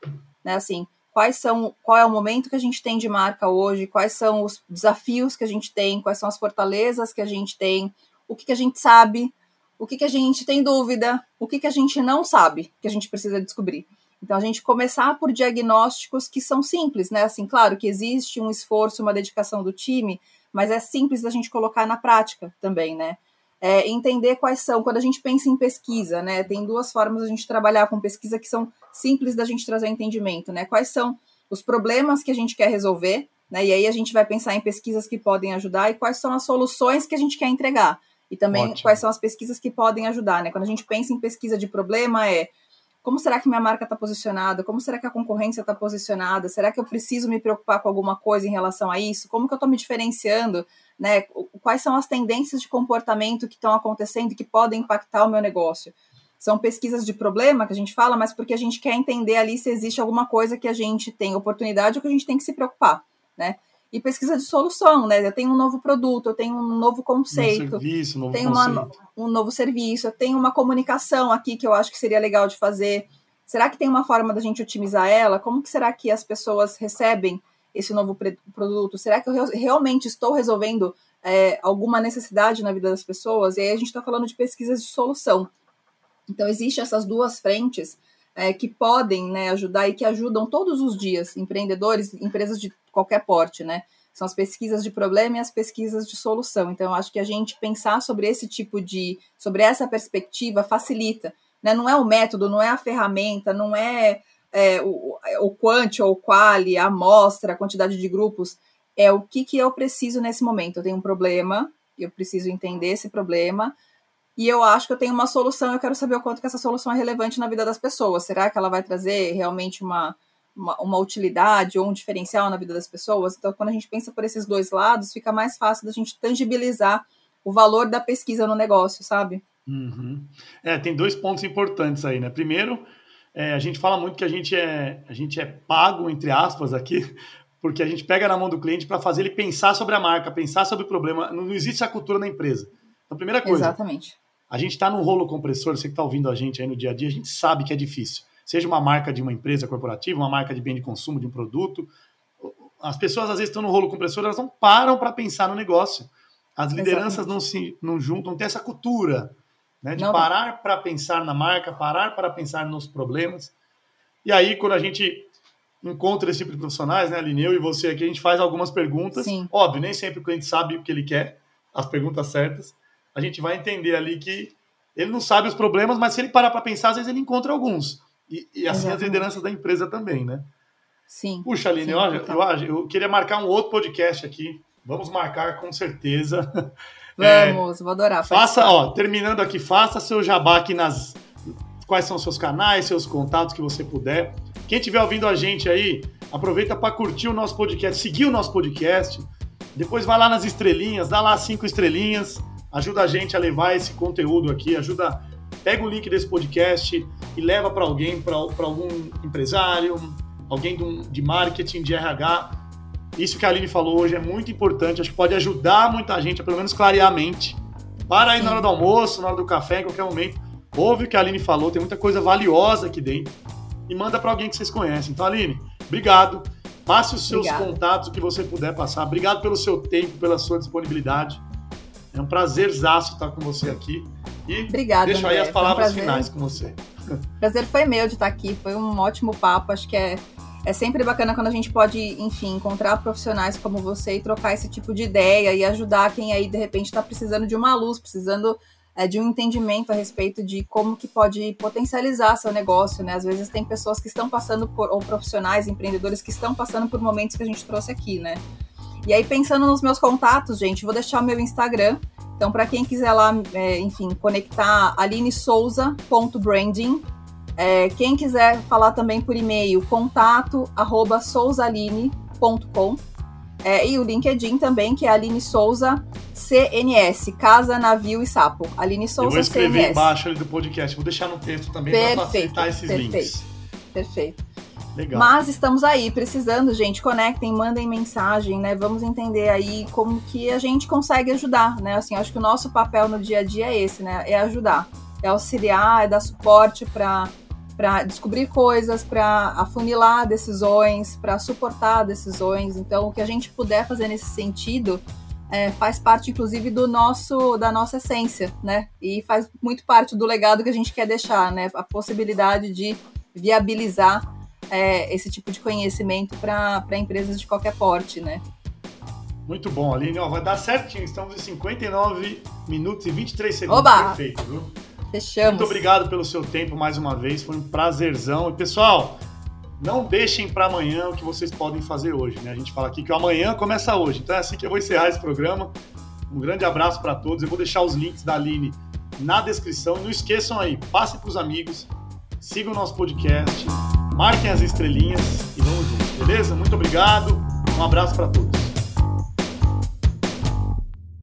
né? Assim, quais são, qual é o momento que a gente tem de marca hoje, quais são os desafios que a gente tem, quais são as fortalezas que a gente tem, o que, que a gente sabe, o que, que a gente tem dúvida, o que, que a gente não sabe, que a gente precisa descobrir. Então, a gente começar por diagnósticos que são simples, né? Assim, claro que existe um esforço, uma dedicação do time, mas é simples da gente colocar na prática também, né? É, entender quais são, quando a gente pensa em pesquisa, né? Tem duas formas a gente trabalhar com pesquisa que são simples da gente trazer entendimento, né? Quais são os problemas que a gente quer resolver, né? E aí a gente vai pensar em pesquisas que podem ajudar e quais são as soluções que a gente quer entregar. E também Ótimo. quais são as pesquisas que podem ajudar, né? Quando a gente pensa em pesquisa de problema, é como será que minha marca está posicionada? Como será que a concorrência está posicionada? Será que eu preciso me preocupar com alguma coisa em relação a isso? Como que eu estou me diferenciando? Né? Quais são as tendências de comportamento que estão acontecendo e que podem impactar o meu negócio? São pesquisas de problema que a gente fala, mas porque a gente quer entender ali se existe alguma coisa que a gente tem oportunidade ou que a gente tem que se preocupar, né? E pesquisa de solução, né? Eu tenho um novo produto, eu tenho um novo conceito, um serviço, um novo tenho uma, um novo serviço, eu tenho uma comunicação aqui que eu acho que seria legal de fazer. Será que tem uma forma da gente otimizar ela? Como que será que as pessoas recebem esse novo produto? Será que eu realmente estou resolvendo é, alguma necessidade na vida das pessoas? E aí a gente está falando de pesquisas de solução. Então, existem essas duas frentes é, que podem né, ajudar e que ajudam todos os dias empreendedores, empresas de qualquer porte, né? São as pesquisas de problema e as pesquisas de solução. Então, acho que a gente pensar sobre esse tipo de, sobre essa perspectiva facilita. Né? Não é o método, não é a ferramenta, não é, é o, o quant ou o quali, a amostra, a quantidade de grupos. É o que, que eu preciso nesse momento. Eu tenho um problema, eu preciso entender esse problema, e eu acho que eu tenho uma solução, eu quero saber o quanto que essa solução é relevante na vida das pessoas. Será que ela vai trazer realmente uma, uma, uma, utilidade ou um diferencial na vida das pessoas. Então, quando a gente pensa por esses dois lados, fica mais fácil da gente tangibilizar o valor da pesquisa no negócio, sabe? Uhum. É, tem dois pontos importantes aí, né? Primeiro, é, a gente fala muito que a gente é, a gente é pago, entre aspas, aqui, porque a gente pega na mão do cliente para fazer ele pensar sobre a marca, pensar sobre o problema. Não, não existe a cultura na empresa. Então, primeira coisa. Exatamente. A gente está num rolo compressor, você que está ouvindo a gente aí no dia a dia, a gente sabe que é difícil seja uma marca de uma empresa corporativa, uma marca de bem de consumo de um produto. As pessoas às vezes estão no rolo compressor, elas não param para pensar no negócio. As lideranças não se não juntam, tem essa cultura né, de não. parar para pensar na marca, parar para pensar nos problemas. E aí, quando a gente encontra esse tipo de profissionais, né, Aline, eu e você aqui, a gente faz algumas perguntas. Sim. Óbvio, nem sempre o cliente sabe o que ele quer, as perguntas certas. A gente vai entender ali que ele não sabe os problemas, mas se ele parar para pensar, às vezes ele encontra alguns. E, e assim Exatamente. as lideranças da empresa também, né? Sim. Puxa, Aline, sim, eu, eu, eu queria marcar um outro podcast aqui. Vamos marcar com certeza. Vamos, é, vou adorar. Faça, ó, terminando aqui, faça seu jabá aqui nas. Quais são os seus canais, seus contatos que você puder. Quem estiver ouvindo a gente aí, aproveita para curtir o nosso podcast, seguir o nosso podcast. Depois vai lá nas estrelinhas, dá lá cinco estrelinhas, ajuda a gente a levar esse conteúdo aqui, ajuda pega o link desse podcast e leva para alguém, para algum empresário, alguém de marketing, de RH. Isso que a Aline falou hoje é muito importante, acho que pode ajudar muita gente a pelo menos clarear a mente. Para aí na hora do almoço, na hora do café, em qualquer momento. Ouve o que a Aline falou, tem muita coisa valiosa aqui dentro. E manda para alguém que vocês conhecem. Então, Aline, obrigado. Passe os seus Obrigada. contatos, o que você puder passar. Obrigado pelo seu tempo, pela sua disponibilidade. É um prazerzaço estar com você aqui. E Obrigada, deixo André. aí as palavras um finais com você. Prazer foi meu de estar aqui, foi um ótimo papo. Acho que é, é sempre bacana quando a gente pode, enfim, encontrar profissionais como você e trocar esse tipo de ideia e ajudar quem aí de repente está precisando de uma luz, precisando é, de um entendimento a respeito de como que pode potencializar seu negócio, né? Às vezes tem pessoas que estão passando por, ou profissionais, empreendedores que estão passando por momentos que a gente trouxe aqui, né? E aí, pensando nos meus contatos, gente, vou deixar o meu Instagram. Então, para quem quiser lá, é, enfim, conectar alinesouza.branding. É, quem quiser falar também por e-mail, contato arroba souzaline.com. É, e o LinkedIn também, que é Aline Souza CNS, Casa, Navio e Sapo. Aline Souza CNS. Eu vou escrever CNS. embaixo ali do podcast, vou deixar no texto também para facilitar esses perfeito, links. Perfeito. Legal. Mas estamos aí, precisando, gente, conectem, mandem mensagem, né? Vamos entender aí como que a gente consegue ajudar, né? Assim, acho que o nosso papel no dia a dia é esse, né? É ajudar, é auxiliar, é dar suporte para para descobrir coisas, para afunilar decisões, para suportar decisões. Então, o que a gente puder fazer nesse sentido é, faz parte, inclusive, do nosso da nossa essência, né? E faz muito parte do legado que a gente quer deixar, né? A possibilidade de viabilizar é, esse tipo de conhecimento para empresas de qualquer porte, né? Muito bom, Aline. Ó, vai dar certinho. Estamos em 59 minutos e 23 segundos. Oba! Perfeito, viu? Fechamos. Muito obrigado pelo seu tempo mais uma vez. Foi um prazerzão. E, pessoal, não deixem para amanhã o que vocês podem fazer hoje. Né? A gente fala aqui que o amanhã começa hoje. Então é assim que eu vou encerrar esse programa. Um grande abraço para todos. Eu vou deixar os links da Aline na descrição. Não esqueçam aí, passe para os amigos, sigam o nosso podcast marquem as estrelinhas e vamos juntos, beleza? Muito obrigado, um abraço para todos.